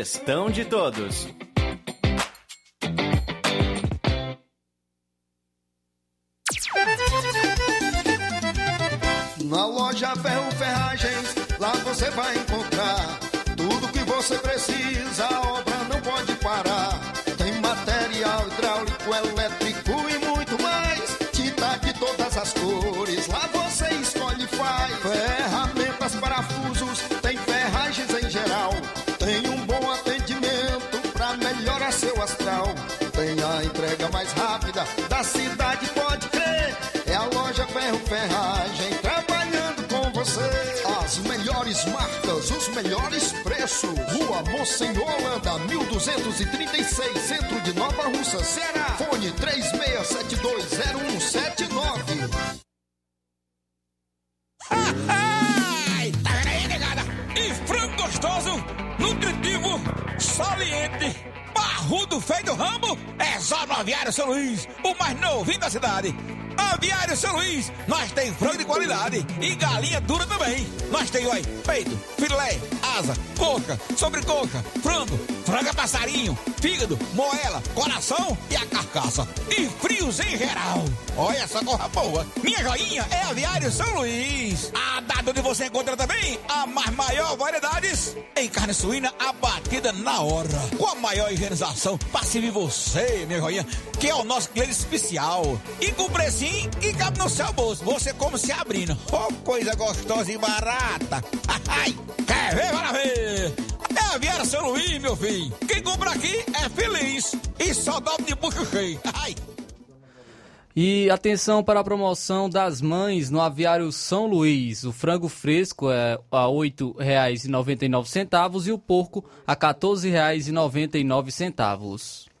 De todos. Na loja Ferro Ferragens, lá você vai encontrar tudo que você precisa, a obra não pode parar. Preços. Rua Monsenhor Holanda, 1236, centro de Nova Russa, Ceará. Fone 36720179. Ai, tá vendo aí, negada? E frango gostoso, nutritivo, saliente, barrudo feio do ramo, é só no Aviário São Luís, o mais novinho da cidade. Aviário São Luís, nós tem frango de qualidade e galinha dura também. Nós tem, oi, peito, filé, asa, coca, sobrecoca, frango, franga passarinho, fígado, moela, coração e a carcaça. E frios em geral. Olha essa corra boa. Minha joinha é Aviário São Luís. A data onde você encontra também a mais maior variedades em carne suína abatida na hora. Com a maior higienização para servir você, minha joinha, que é o nosso cliente especial. E com precinho que cabe no seu bolso. Você como se abrindo. Oh, coisa gostosa e barata. Ai, quer ver? Para ver. É Aviário São Luís, meu filho. Quem compra aqui é feliz. E só dobra de bucho cheio. Ai. E atenção para a promoção das mães no Aviário São Luís. O frango fresco é a R$ 8,99 e o porco a R$ 14,99.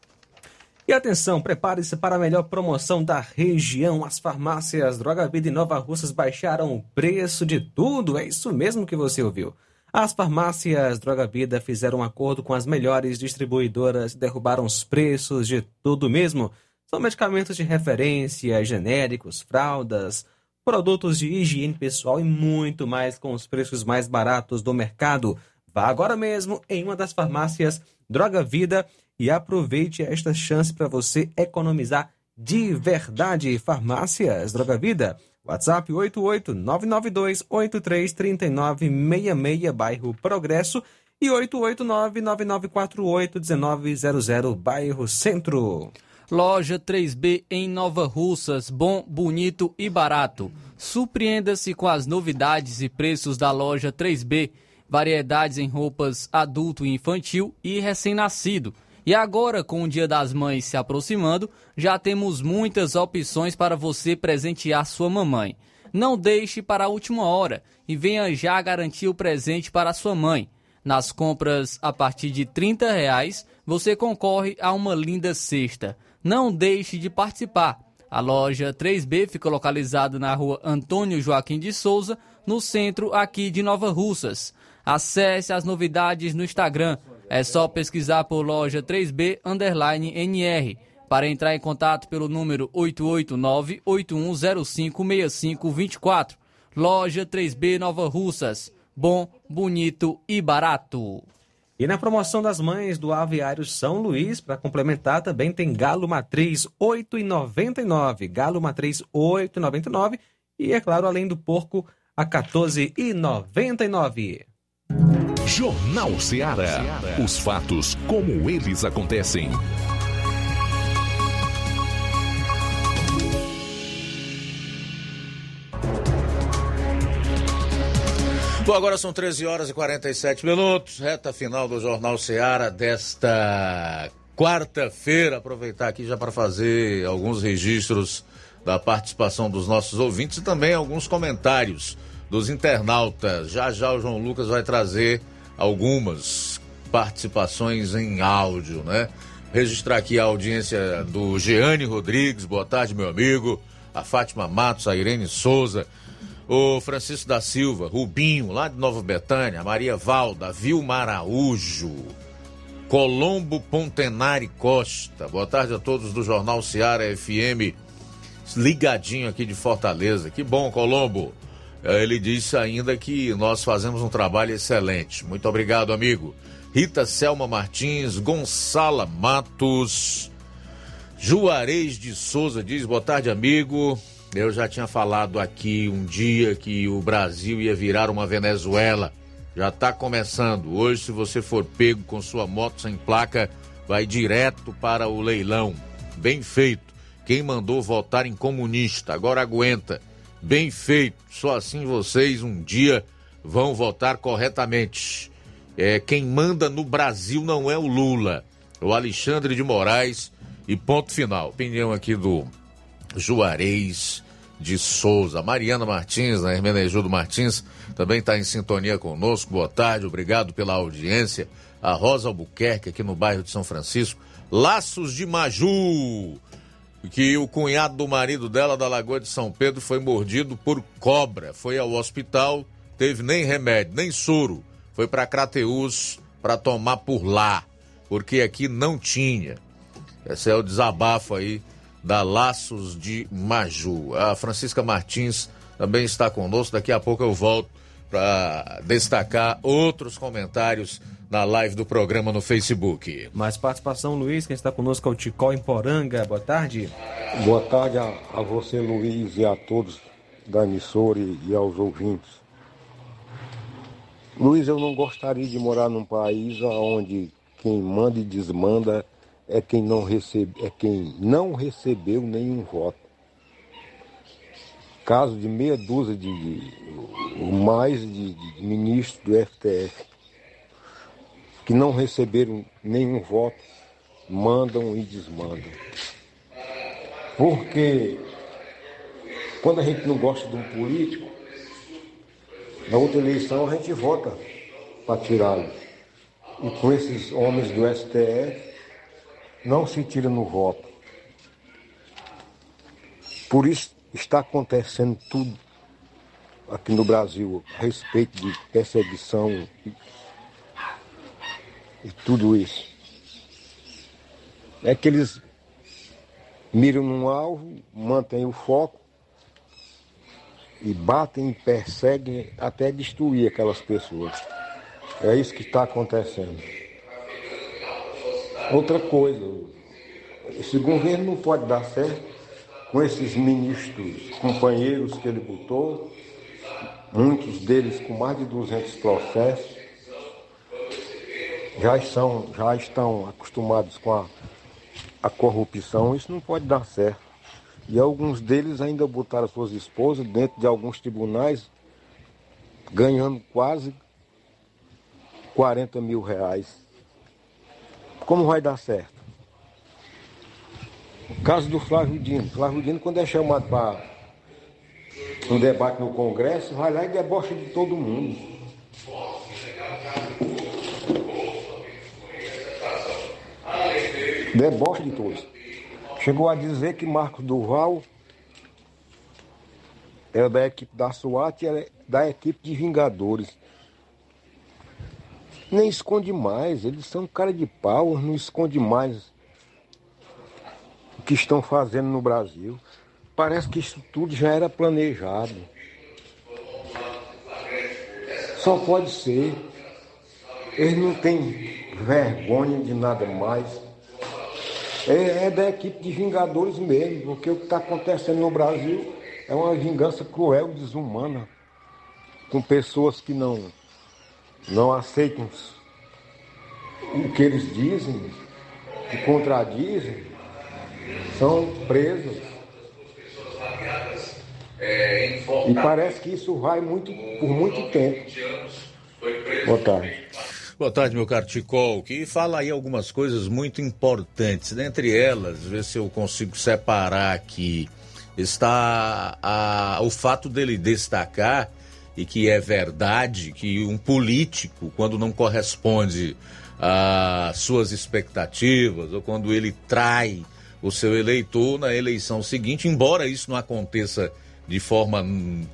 E atenção, prepare-se para a melhor promoção da região. As farmácias Droga Vida e Nova Russas baixaram o preço de tudo. É isso mesmo que você ouviu. As farmácias Droga Vida fizeram um acordo com as melhores distribuidoras e derrubaram os preços de tudo mesmo. São medicamentos de referência, genéricos, fraldas, produtos de higiene pessoal e muito mais com os preços mais baratos do mercado. Vá agora mesmo em uma das farmácias Droga Vida e aproveite esta chance para você economizar de verdade. Farmácias Droga Vida. WhatsApp 88992833966, bairro Progresso e 88999481900, bairro Centro. Loja 3B em Nova Russas, bom, bonito e barato. Surpreenda-se com as novidades e preços da loja 3B variedades em roupas adulto e infantil e recém-nascido. E agora, com o Dia das Mães se aproximando, já temos muitas opções para você presentear sua mamãe. Não deixe para a última hora e venha já garantir o presente para sua mãe. Nas compras a partir de 30 reais, você concorre a uma linda cesta. Não deixe de participar. A loja 3B fica localizada na rua Antônio Joaquim de Souza, no centro aqui de Nova Russas. Acesse as novidades no Instagram. É só pesquisar por loja 3B underline NR. Para entrar em contato pelo número 889-8105-6524. Loja 3B Nova Russas. Bom, bonito e barato. E na promoção das mães do Aviário São Luís, para complementar, também tem Galo Matriz 8,99. Galo Matriz 8,99. E, é claro, além do porco, a 14,99. Jornal Ceará. Os fatos como eles acontecem. Bom, agora são 13 horas e 47 minutos, reta final do Jornal Ceará desta quarta-feira. Aproveitar aqui já para fazer alguns registros da participação dos nossos ouvintes e também alguns comentários dos internautas. Já já o João Lucas vai trazer algumas participações em áudio, né? Registrar aqui a audiência do Jeane Rodrigues, boa tarde, meu amigo. A Fátima Matos, a Irene Souza, o Francisco da Silva, Rubinho, lá de Nova Betânia, Maria Valda, Vilma Araújo, Colombo Pontenari Costa. Boa tarde a todos do Jornal Seara FM, ligadinho aqui de Fortaleza. Que bom, Colombo. Ele disse ainda que nós fazemos um trabalho excelente. Muito obrigado, amigo. Rita Selma Martins, Gonçala Matos, Juarez de Souza diz: boa tarde, amigo. Eu já tinha falado aqui um dia que o Brasil ia virar uma Venezuela. Já está começando. Hoje, se você for pego com sua moto sem placa, vai direto para o leilão. Bem feito. Quem mandou votar em comunista agora aguenta. Bem feito. Só assim vocês um dia vão votar corretamente. É, quem manda no Brasil não é o Lula, é o Alexandre de Moraes. E ponto final. Opinião aqui do Juarez de Souza. Mariana Martins, né? Hermenegildo Martins, também está em sintonia conosco. Boa tarde, obrigado pela audiência. A Rosa Albuquerque, aqui no bairro de São Francisco. Laços de Maju, que o cunhado do marido dela, da Lagoa de São Pedro, foi mordido por cobra. Foi ao hospital, teve nem remédio, nem soro. Foi para Crateus para tomar por lá, porque aqui não tinha. Esse é o desabafo aí da Laços de Maju. A Francisca Martins também está conosco. Daqui a pouco eu volto para destacar outros comentários na live do programa no Facebook. Mais participação, Luiz, quem está conosco é o Ticol em Poranga. Boa tarde. Boa tarde a, a você, Luiz, e a todos da emissora e, e aos ouvintes. Luiz, eu não gostaria de morar num país onde quem manda e desmanda é quem não, recebe, é quem não recebeu nenhum voto. Caso de meia dúzia de, de mais de, de ministros do STF que não receberam nenhum voto, mandam e desmandam. Porque quando a gente não gosta de um político, na outra eleição a gente vota para tirá-lo. E com esses homens do STF, não se tira no voto. Por isso está acontecendo tudo aqui no Brasil a respeito de perseguição e, e tudo isso. É que eles miram num alvo, mantêm o foco e batem e perseguem até destruir aquelas pessoas. É isso que está acontecendo. Outra coisa, esse governo não pode dar certo com esses ministros, companheiros que ele botou, muitos deles com mais de 200 processos, já, são, já estão acostumados com a, a corrupção, isso não pode dar certo. E alguns deles ainda botaram suas esposas dentro de alguns tribunais, ganhando quase 40 mil reais. Como vai dar certo? O caso do Flávio Dino. Flávio Dino, quando é chamado para um debate no Congresso, vai lá e debocha de todo mundo. Debocha de todos. Chegou a dizer que Marcos Duval era da equipe da SWAT e era da equipe de Vingadores. Nem esconde mais, eles são cara de pau, não esconde mais o que estão fazendo no Brasil. Parece que isso tudo já era planejado. Só pode ser. Eles não têm vergonha de nada mais. É, é da equipe de Vingadores mesmo, porque o que está acontecendo no Brasil é uma vingança cruel, desumana, com pessoas que não, não aceitam o que eles dizem, que contradizem, são presos. E parece que isso vai muito, por muito tempo. Boa tarde. Boa tarde, meu caro Ticol, que fala aí algumas coisas muito importantes. Dentre elas, ver se eu consigo separar aqui, está a, o fato dele destacar, e que é verdade, que um político, quando não corresponde às suas expectativas, ou quando ele trai o seu eleitor na eleição seguinte, embora isso não aconteça de forma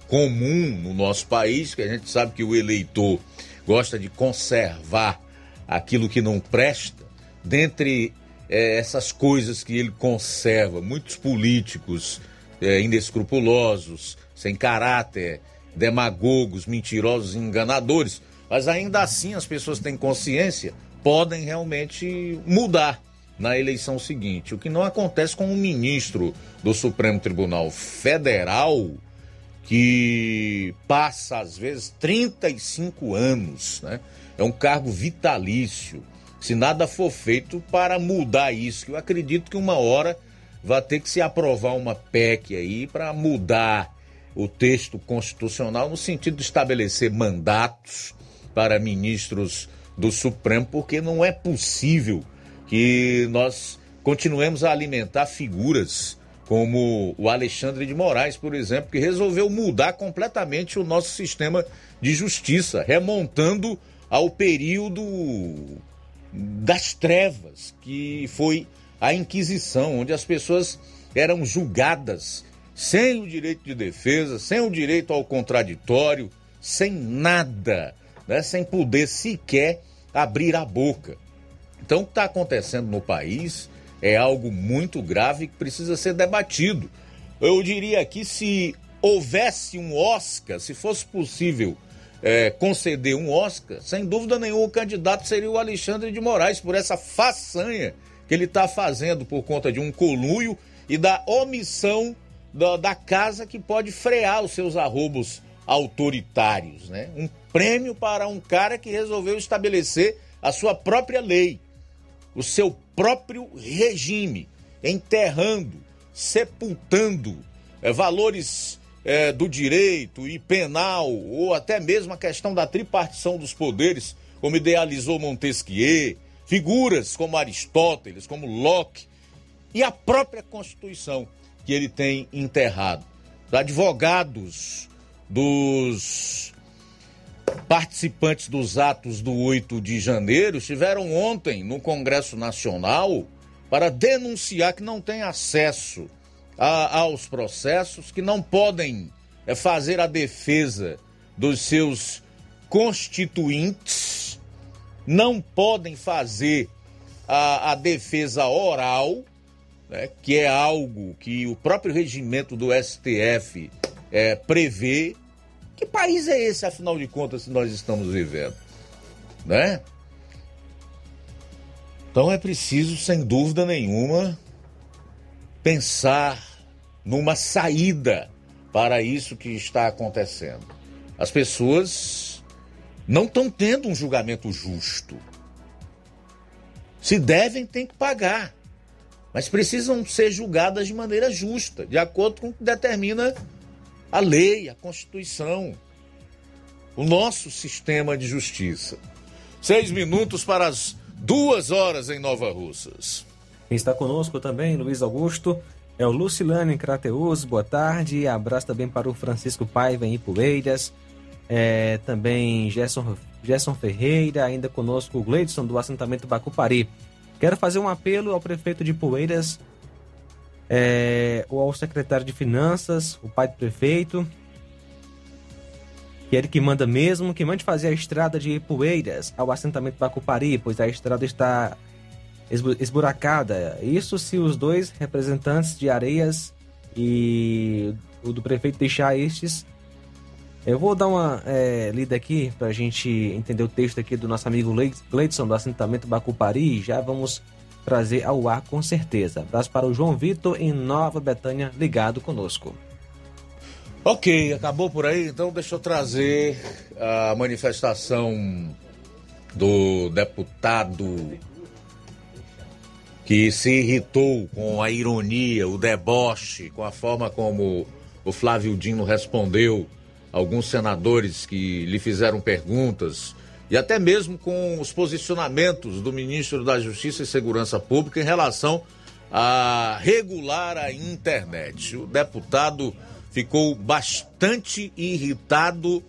comum no nosso país, que a gente sabe que o eleitor gosta de conservar aquilo que não presta, dentre é, essas coisas que ele conserva, muitos políticos é, inescrupulosos, sem caráter, demagogos, mentirosos, enganadores, mas ainda assim as pessoas têm consciência, podem realmente mudar na eleição seguinte. O que não acontece com um ministro do Supremo Tribunal Federal que passa às vezes 35 anos, né? É um cargo vitalício. Se nada for feito para mudar isso, que eu acredito que uma hora vai ter que se aprovar uma PEC aí para mudar o texto constitucional no sentido de estabelecer mandatos para ministros do Supremo, porque não é possível que nós continuemos a alimentar figuras como o Alexandre de Moraes, por exemplo, que resolveu mudar completamente o nosso sistema de justiça, remontando ao período das trevas, que foi a Inquisição, onde as pessoas eram julgadas sem o direito de defesa, sem o direito ao contraditório, sem nada, né? sem poder sequer abrir a boca. Então, o que está acontecendo no país é algo muito grave que precisa ser debatido. Eu diria que se houvesse um Oscar, se fosse possível é, conceder um Oscar, sem dúvida nenhuma o candidato seria o Alexandre de Moraes, por essa façanha que ele está fazendo por conta de um conluio e da omissão da, da, casa que pode frear os seus arrobos autoritários. Né? Um prêmio para um cara que resolveu estabelecer a sua própria lei o seu próprio regime, enterrando, sepultando é, valores é, do direito e penal, ou até mesmo a questão da tripartição dos poderes, como idealizou Montesquieu, figuras como Aristóteles, como Locke, e a própria Constituição que ele tem enterrado. Os advogados dos participantes dos atos do 8 de janeiro estiveram ontem no Congresso Nacional para denunciar que não têm acesso a, aos processos, que não podem é, fazer a defesa dos seus constituintes, não podem fazer a, a defesa oral, né, que é algo que o próprio regimento do STF é, prevê que país é esse, afinal de contas, que nós estamos vivendo? Né? Então é preciso, sem dúvida nenhuma, pensar numa saída para isso que está acontecendo. As pessoas não estão tendo um julgamento justo. Se devem, tem que pagar. Mas precisam ser julgadas de maneira justa, de acordo com o que determina a lei, a Constituição, o nosso sistema de justiça. Seis minutos para as duas horas em Nova Russas. Está conosco também, Luiz Augusto, é o Lucilano Crateus, boa tarde. Abraço também para o Francisco Paiva em Ipueiras. É, também Gerson, Gerson Ferreira, ainda conosco o Gleidson do assentamento Bacupari. Quero fazer um apelo ao prefeito de Poeiras, é, ou ao secretário de Finanças, o pai do prefeito, que é ele que manda mesmo, que mande fazer a estrada de Poeiras ao assentamento Bacupari, pois a estrada está esburacada. Isso se os dois representantes de Areias e o do prefeito deixar estes. Eu vou dar uma é, lida aqui para a gente entender o texto aqui do nosso amigo Gleidson do assentamento Bacupari já vamos trazer ao ar com certeza. Abraço para o João Vitor em Nova Betânia, ligado conosco. Ok, acabou por aí, então deixa eu trazer a manifestação do deputado que se irritou com a ironia, o deboche, com a forma como o Flávio Dino respondeu alguns senadores que lhe fizeram perguntas e até mesmo com os posicionamentos do ministro da Justiça e Segurança Pública em relação a regular a internet. O deputado ficou bastante irritado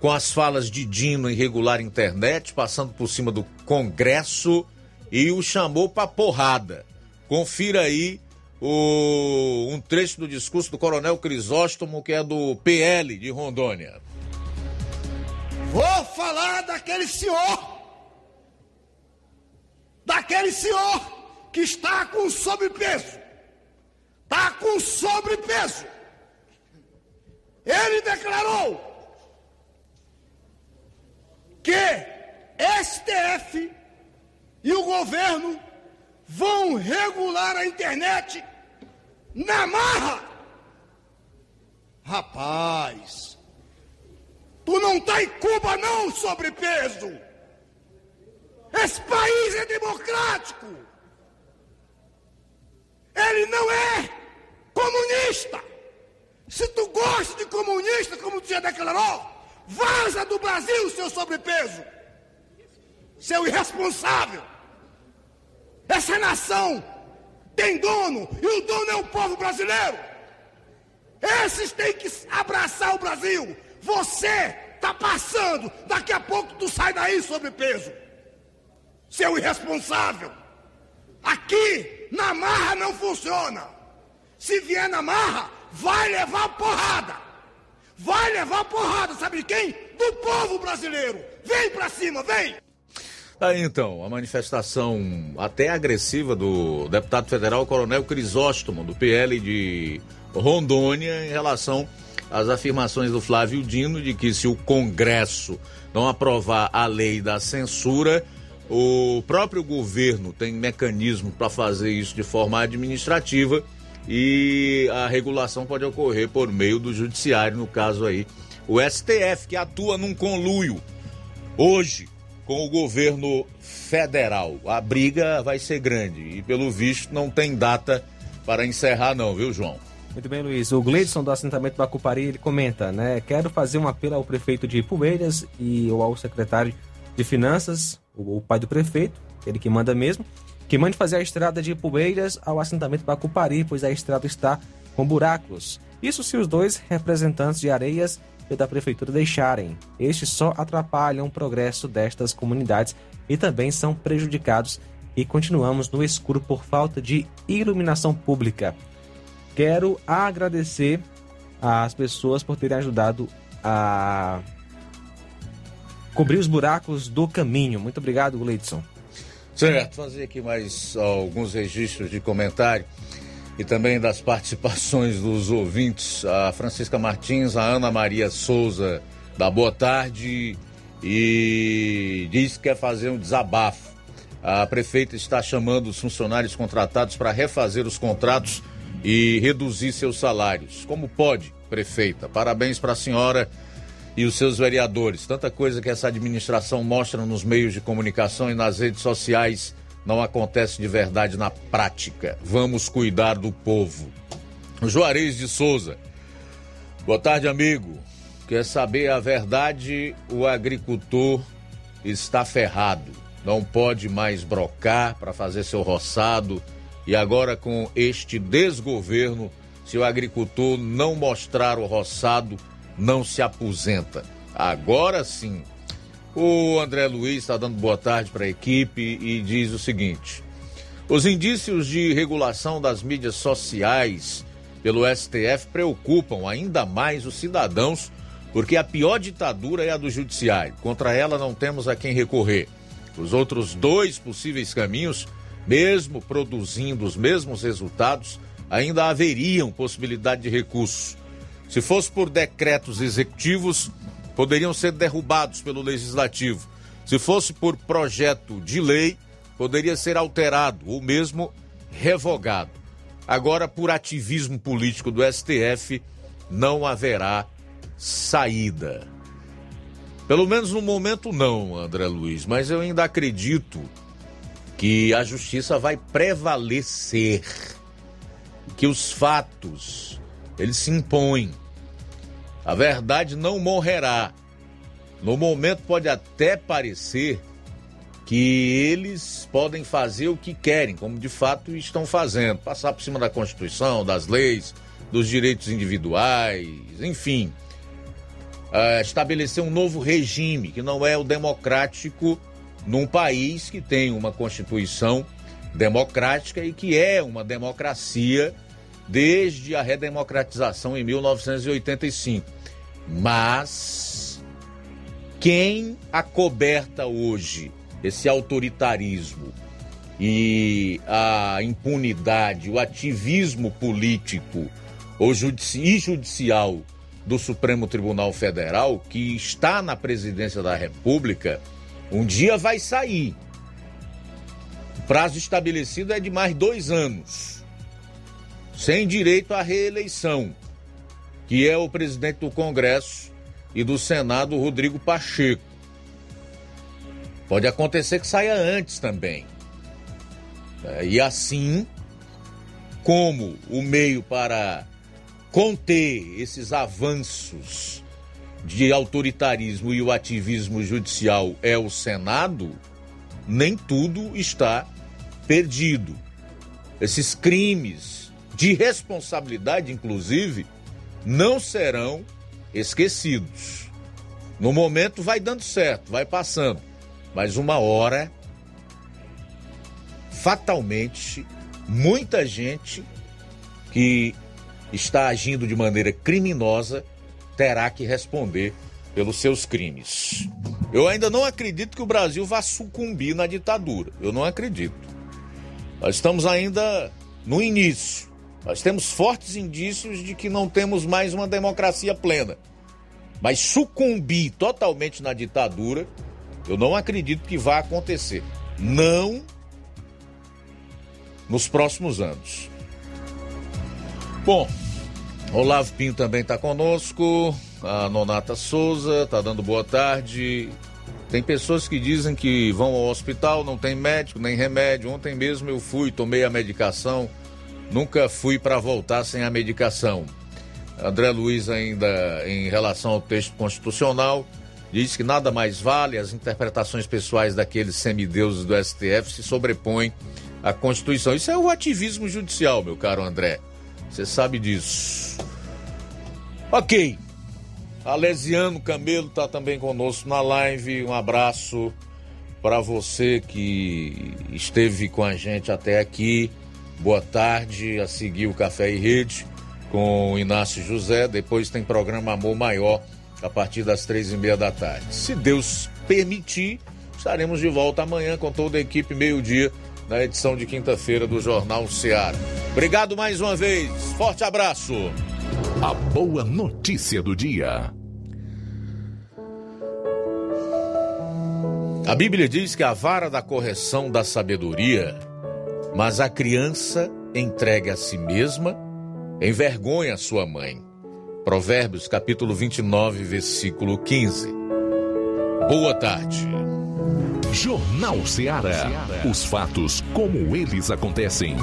com as falas de Dino em regular internet, passando por cima do Congresso e o chamou para porrada. Confira aí o, um trecho do discurso do Coronel Crisóstomo, que é do PL de Rondônia. Vou falar daquele senhor, daquele senhor que está com sobrepeso, está com sobrepeso. Ele declarou que STF e o governo vão regular a internet na marra. Rapaz, tu não tá em Cuba não, sobrepeso. Esse país é democrático. Ele não é comunista. Se tu gosta de comunista, como tu já declarou, vaza do Brasil, seu sobrepeso seu irresponsável. Essa nação tem dono e o dono é o povo brasileiro. Esses têm que abraçar o Brasil. Você está passando, daqui a pouco tu sai daí sobrepeso. Seu irresponsável. Aqui na marra não funciona. Se vier na marra, vai levar porrada. Vai levar porrada, sabe de quem? Do povo brasileiro. Vem pra cima, vem! Aí então, a manifestação até agressiva do deputado federal Coronel Crisóstomo, do PL de Rondônia, em relação às afirmações do Flávio Dino de que se o Congresso não aprovar a lei da censura, o próprio governo tem mecanismo para fazer isso de forma administrativa e a regulação pode ocorrer por meio do judiciário, no caso aí, o STF, que atua num conluio hoje com o governo federal. A briga vai ser grande e, pelo visto, não tem data para encerrar, não, viu, João? Muito bem, Luiz. O Gleidson do assentamento Bacupari, ele comenta, né? Quero fazer um apelo ao prefeito de Ipueiras e ao secretário de Finanças, o, pai do prefeito, ele que manda mesmo, que mande fazer a estrada de Ipueiras ao assentamento Bacupari, pois a estrada está com buracos. Isso se os dois representantes de Areias e da prefeitura deixarem. Estes só atrapalham o progresso destas comunidades e também são prejudicados e continuamos no escuro por falta de iluminação pública. Quero agradecer às pessoas por terem ajudado a cobrir os buracos do caminho. Muito obrigado, Gleidson. Certo, fazer aqui mais alguns registros de comentário e também das participações dos ouvintes, a Francisca Martins, a Ana Maria Souza, da Boa Tarde, e diz que quer fazer um desabafo. A prefeita está chamando os funcionários contratados para refazer os contratos e reduzir seus salários. Como pode, prefeita? Parabéns para a senhora e os seus vereadores. Tanta coisa que essa administração mostra nos meios de comunicação e nas redes sociais não acontece de verdade na prática. Vamos cuidar do povo. Juarez de Souza. Boa tarde, amigo. Quer saber a verdade? O agricultor está ferrado. Não pode mais brocar para fazer seu roçado. E agora, com este desgoverno, se o agricultor não mostrar o roçado, não se aposenta. Agora sim. O André Luiz está dando boa tarde para a equipe e diz o seguinte: os indícios de regulação das mídias sociais pelo STF preocupam ainda mais os cidadãos, porque a pior ditadura é a do judiciário. Contra ela não temos a quem recorrer. Os outros dois possíveis caminhos, mesmo produzindo os mesmos resultados, ainda haveriam possibilidade de recurso. Se fosse por decretos executivos, poderiam ser derrubados pelo legislativo. Se fosse por projeto de lei, poderia ser alterado ou mesmo revogado. Agora, por ativismo político do STF, não haverá saída. Pelo menos no momento não, André Luiz, mas eu ainda acredito que a justiça vai prevalecer, que os fatos eles se impõem. A verdade não morrerá. No momento pode até parecer que eles podem fazer o que querem, como de fato estão fazendo, passar por cima da Constituição, das leis, dos direitos individuais, enfim, uh, estabelecer um novo regime que não é o democrático num país que tem uma Constituição democrática e que é uma democracia desde a redemocratização em 1985. Mas quem acoberta hoje esse autoritarismo e a impunidade, o ativismo político ou judici e judicial do Supremo Tribunal Federal, que está na presidência da República, um dia vai sair. O prazo estabelecido é de mais dois anos, sem direito à reeleição, que é o presidente do Congresso e do Senado, Rodrigo Pacheco. Pode acontecer que saia antes também. É, e assim, como o meio para conter esses avanços de autoritarismo e o ativismo judicial é o Senado, nem tudo está perdido. Esses crimes de responsabilidade, inclusive, não serão esquecidos. No momento vai dando certo, vai passando. Mas uma hora, fatalmente, muita gente que está agindo de maneira criminosa terá que responder pelos seus crimes. Eu ainda não acredito que o Brasil vá sucumbir na ditadura. Eu não acredito. Nós estamos ainda no início. Nós temos fortes indícios de que não temos mais uma democracia plena. Mas sucumbir totalmente na ditadura, eu não acredito que vá acontecer. Não nos próximos anos. Bom, Olavo Pinto também está conosco. A Nonata Souza está dando boa tarde. Tem pessoas que dizem que vão ao hospital, não tem médico nem remédio. Ontem mesmo eu fui, tomei a medicação. Nunca fui para voltar sem a medicação. André Luiz, ainda em relação ao texto constitucional, diz que nada mais vale, as interpretações pessoais daqueles semideuses do STF se sobrepõem à Constituição. Isso é o ativismo judicial, meu caro André. Você sabe disso. Ok. Alesiano Camelo está também conosco na live. Um abraço para você que esteve com a gente até aqui. Boa tarde. A seguir o Café e Rede com o Inácio José. Depois tem programa Amor Maior a partir das três e meia da tarde. Se Deus permitir, estaremos de volta amanhã com toda a equipe, meio-dia, na edição de quinta-feira do Jornal Ceará. Obrigado mais uma vez, forte abraço. A boa notícia do dia. A Bíblia diz que a vara da correção da sabedoria, mas a criança entregue a si mesma envergonha sua mãe. Provérbios capítulo 29, versículo 15. Boa tarde. Jornal Ceará. Os fatos como eles acontecem.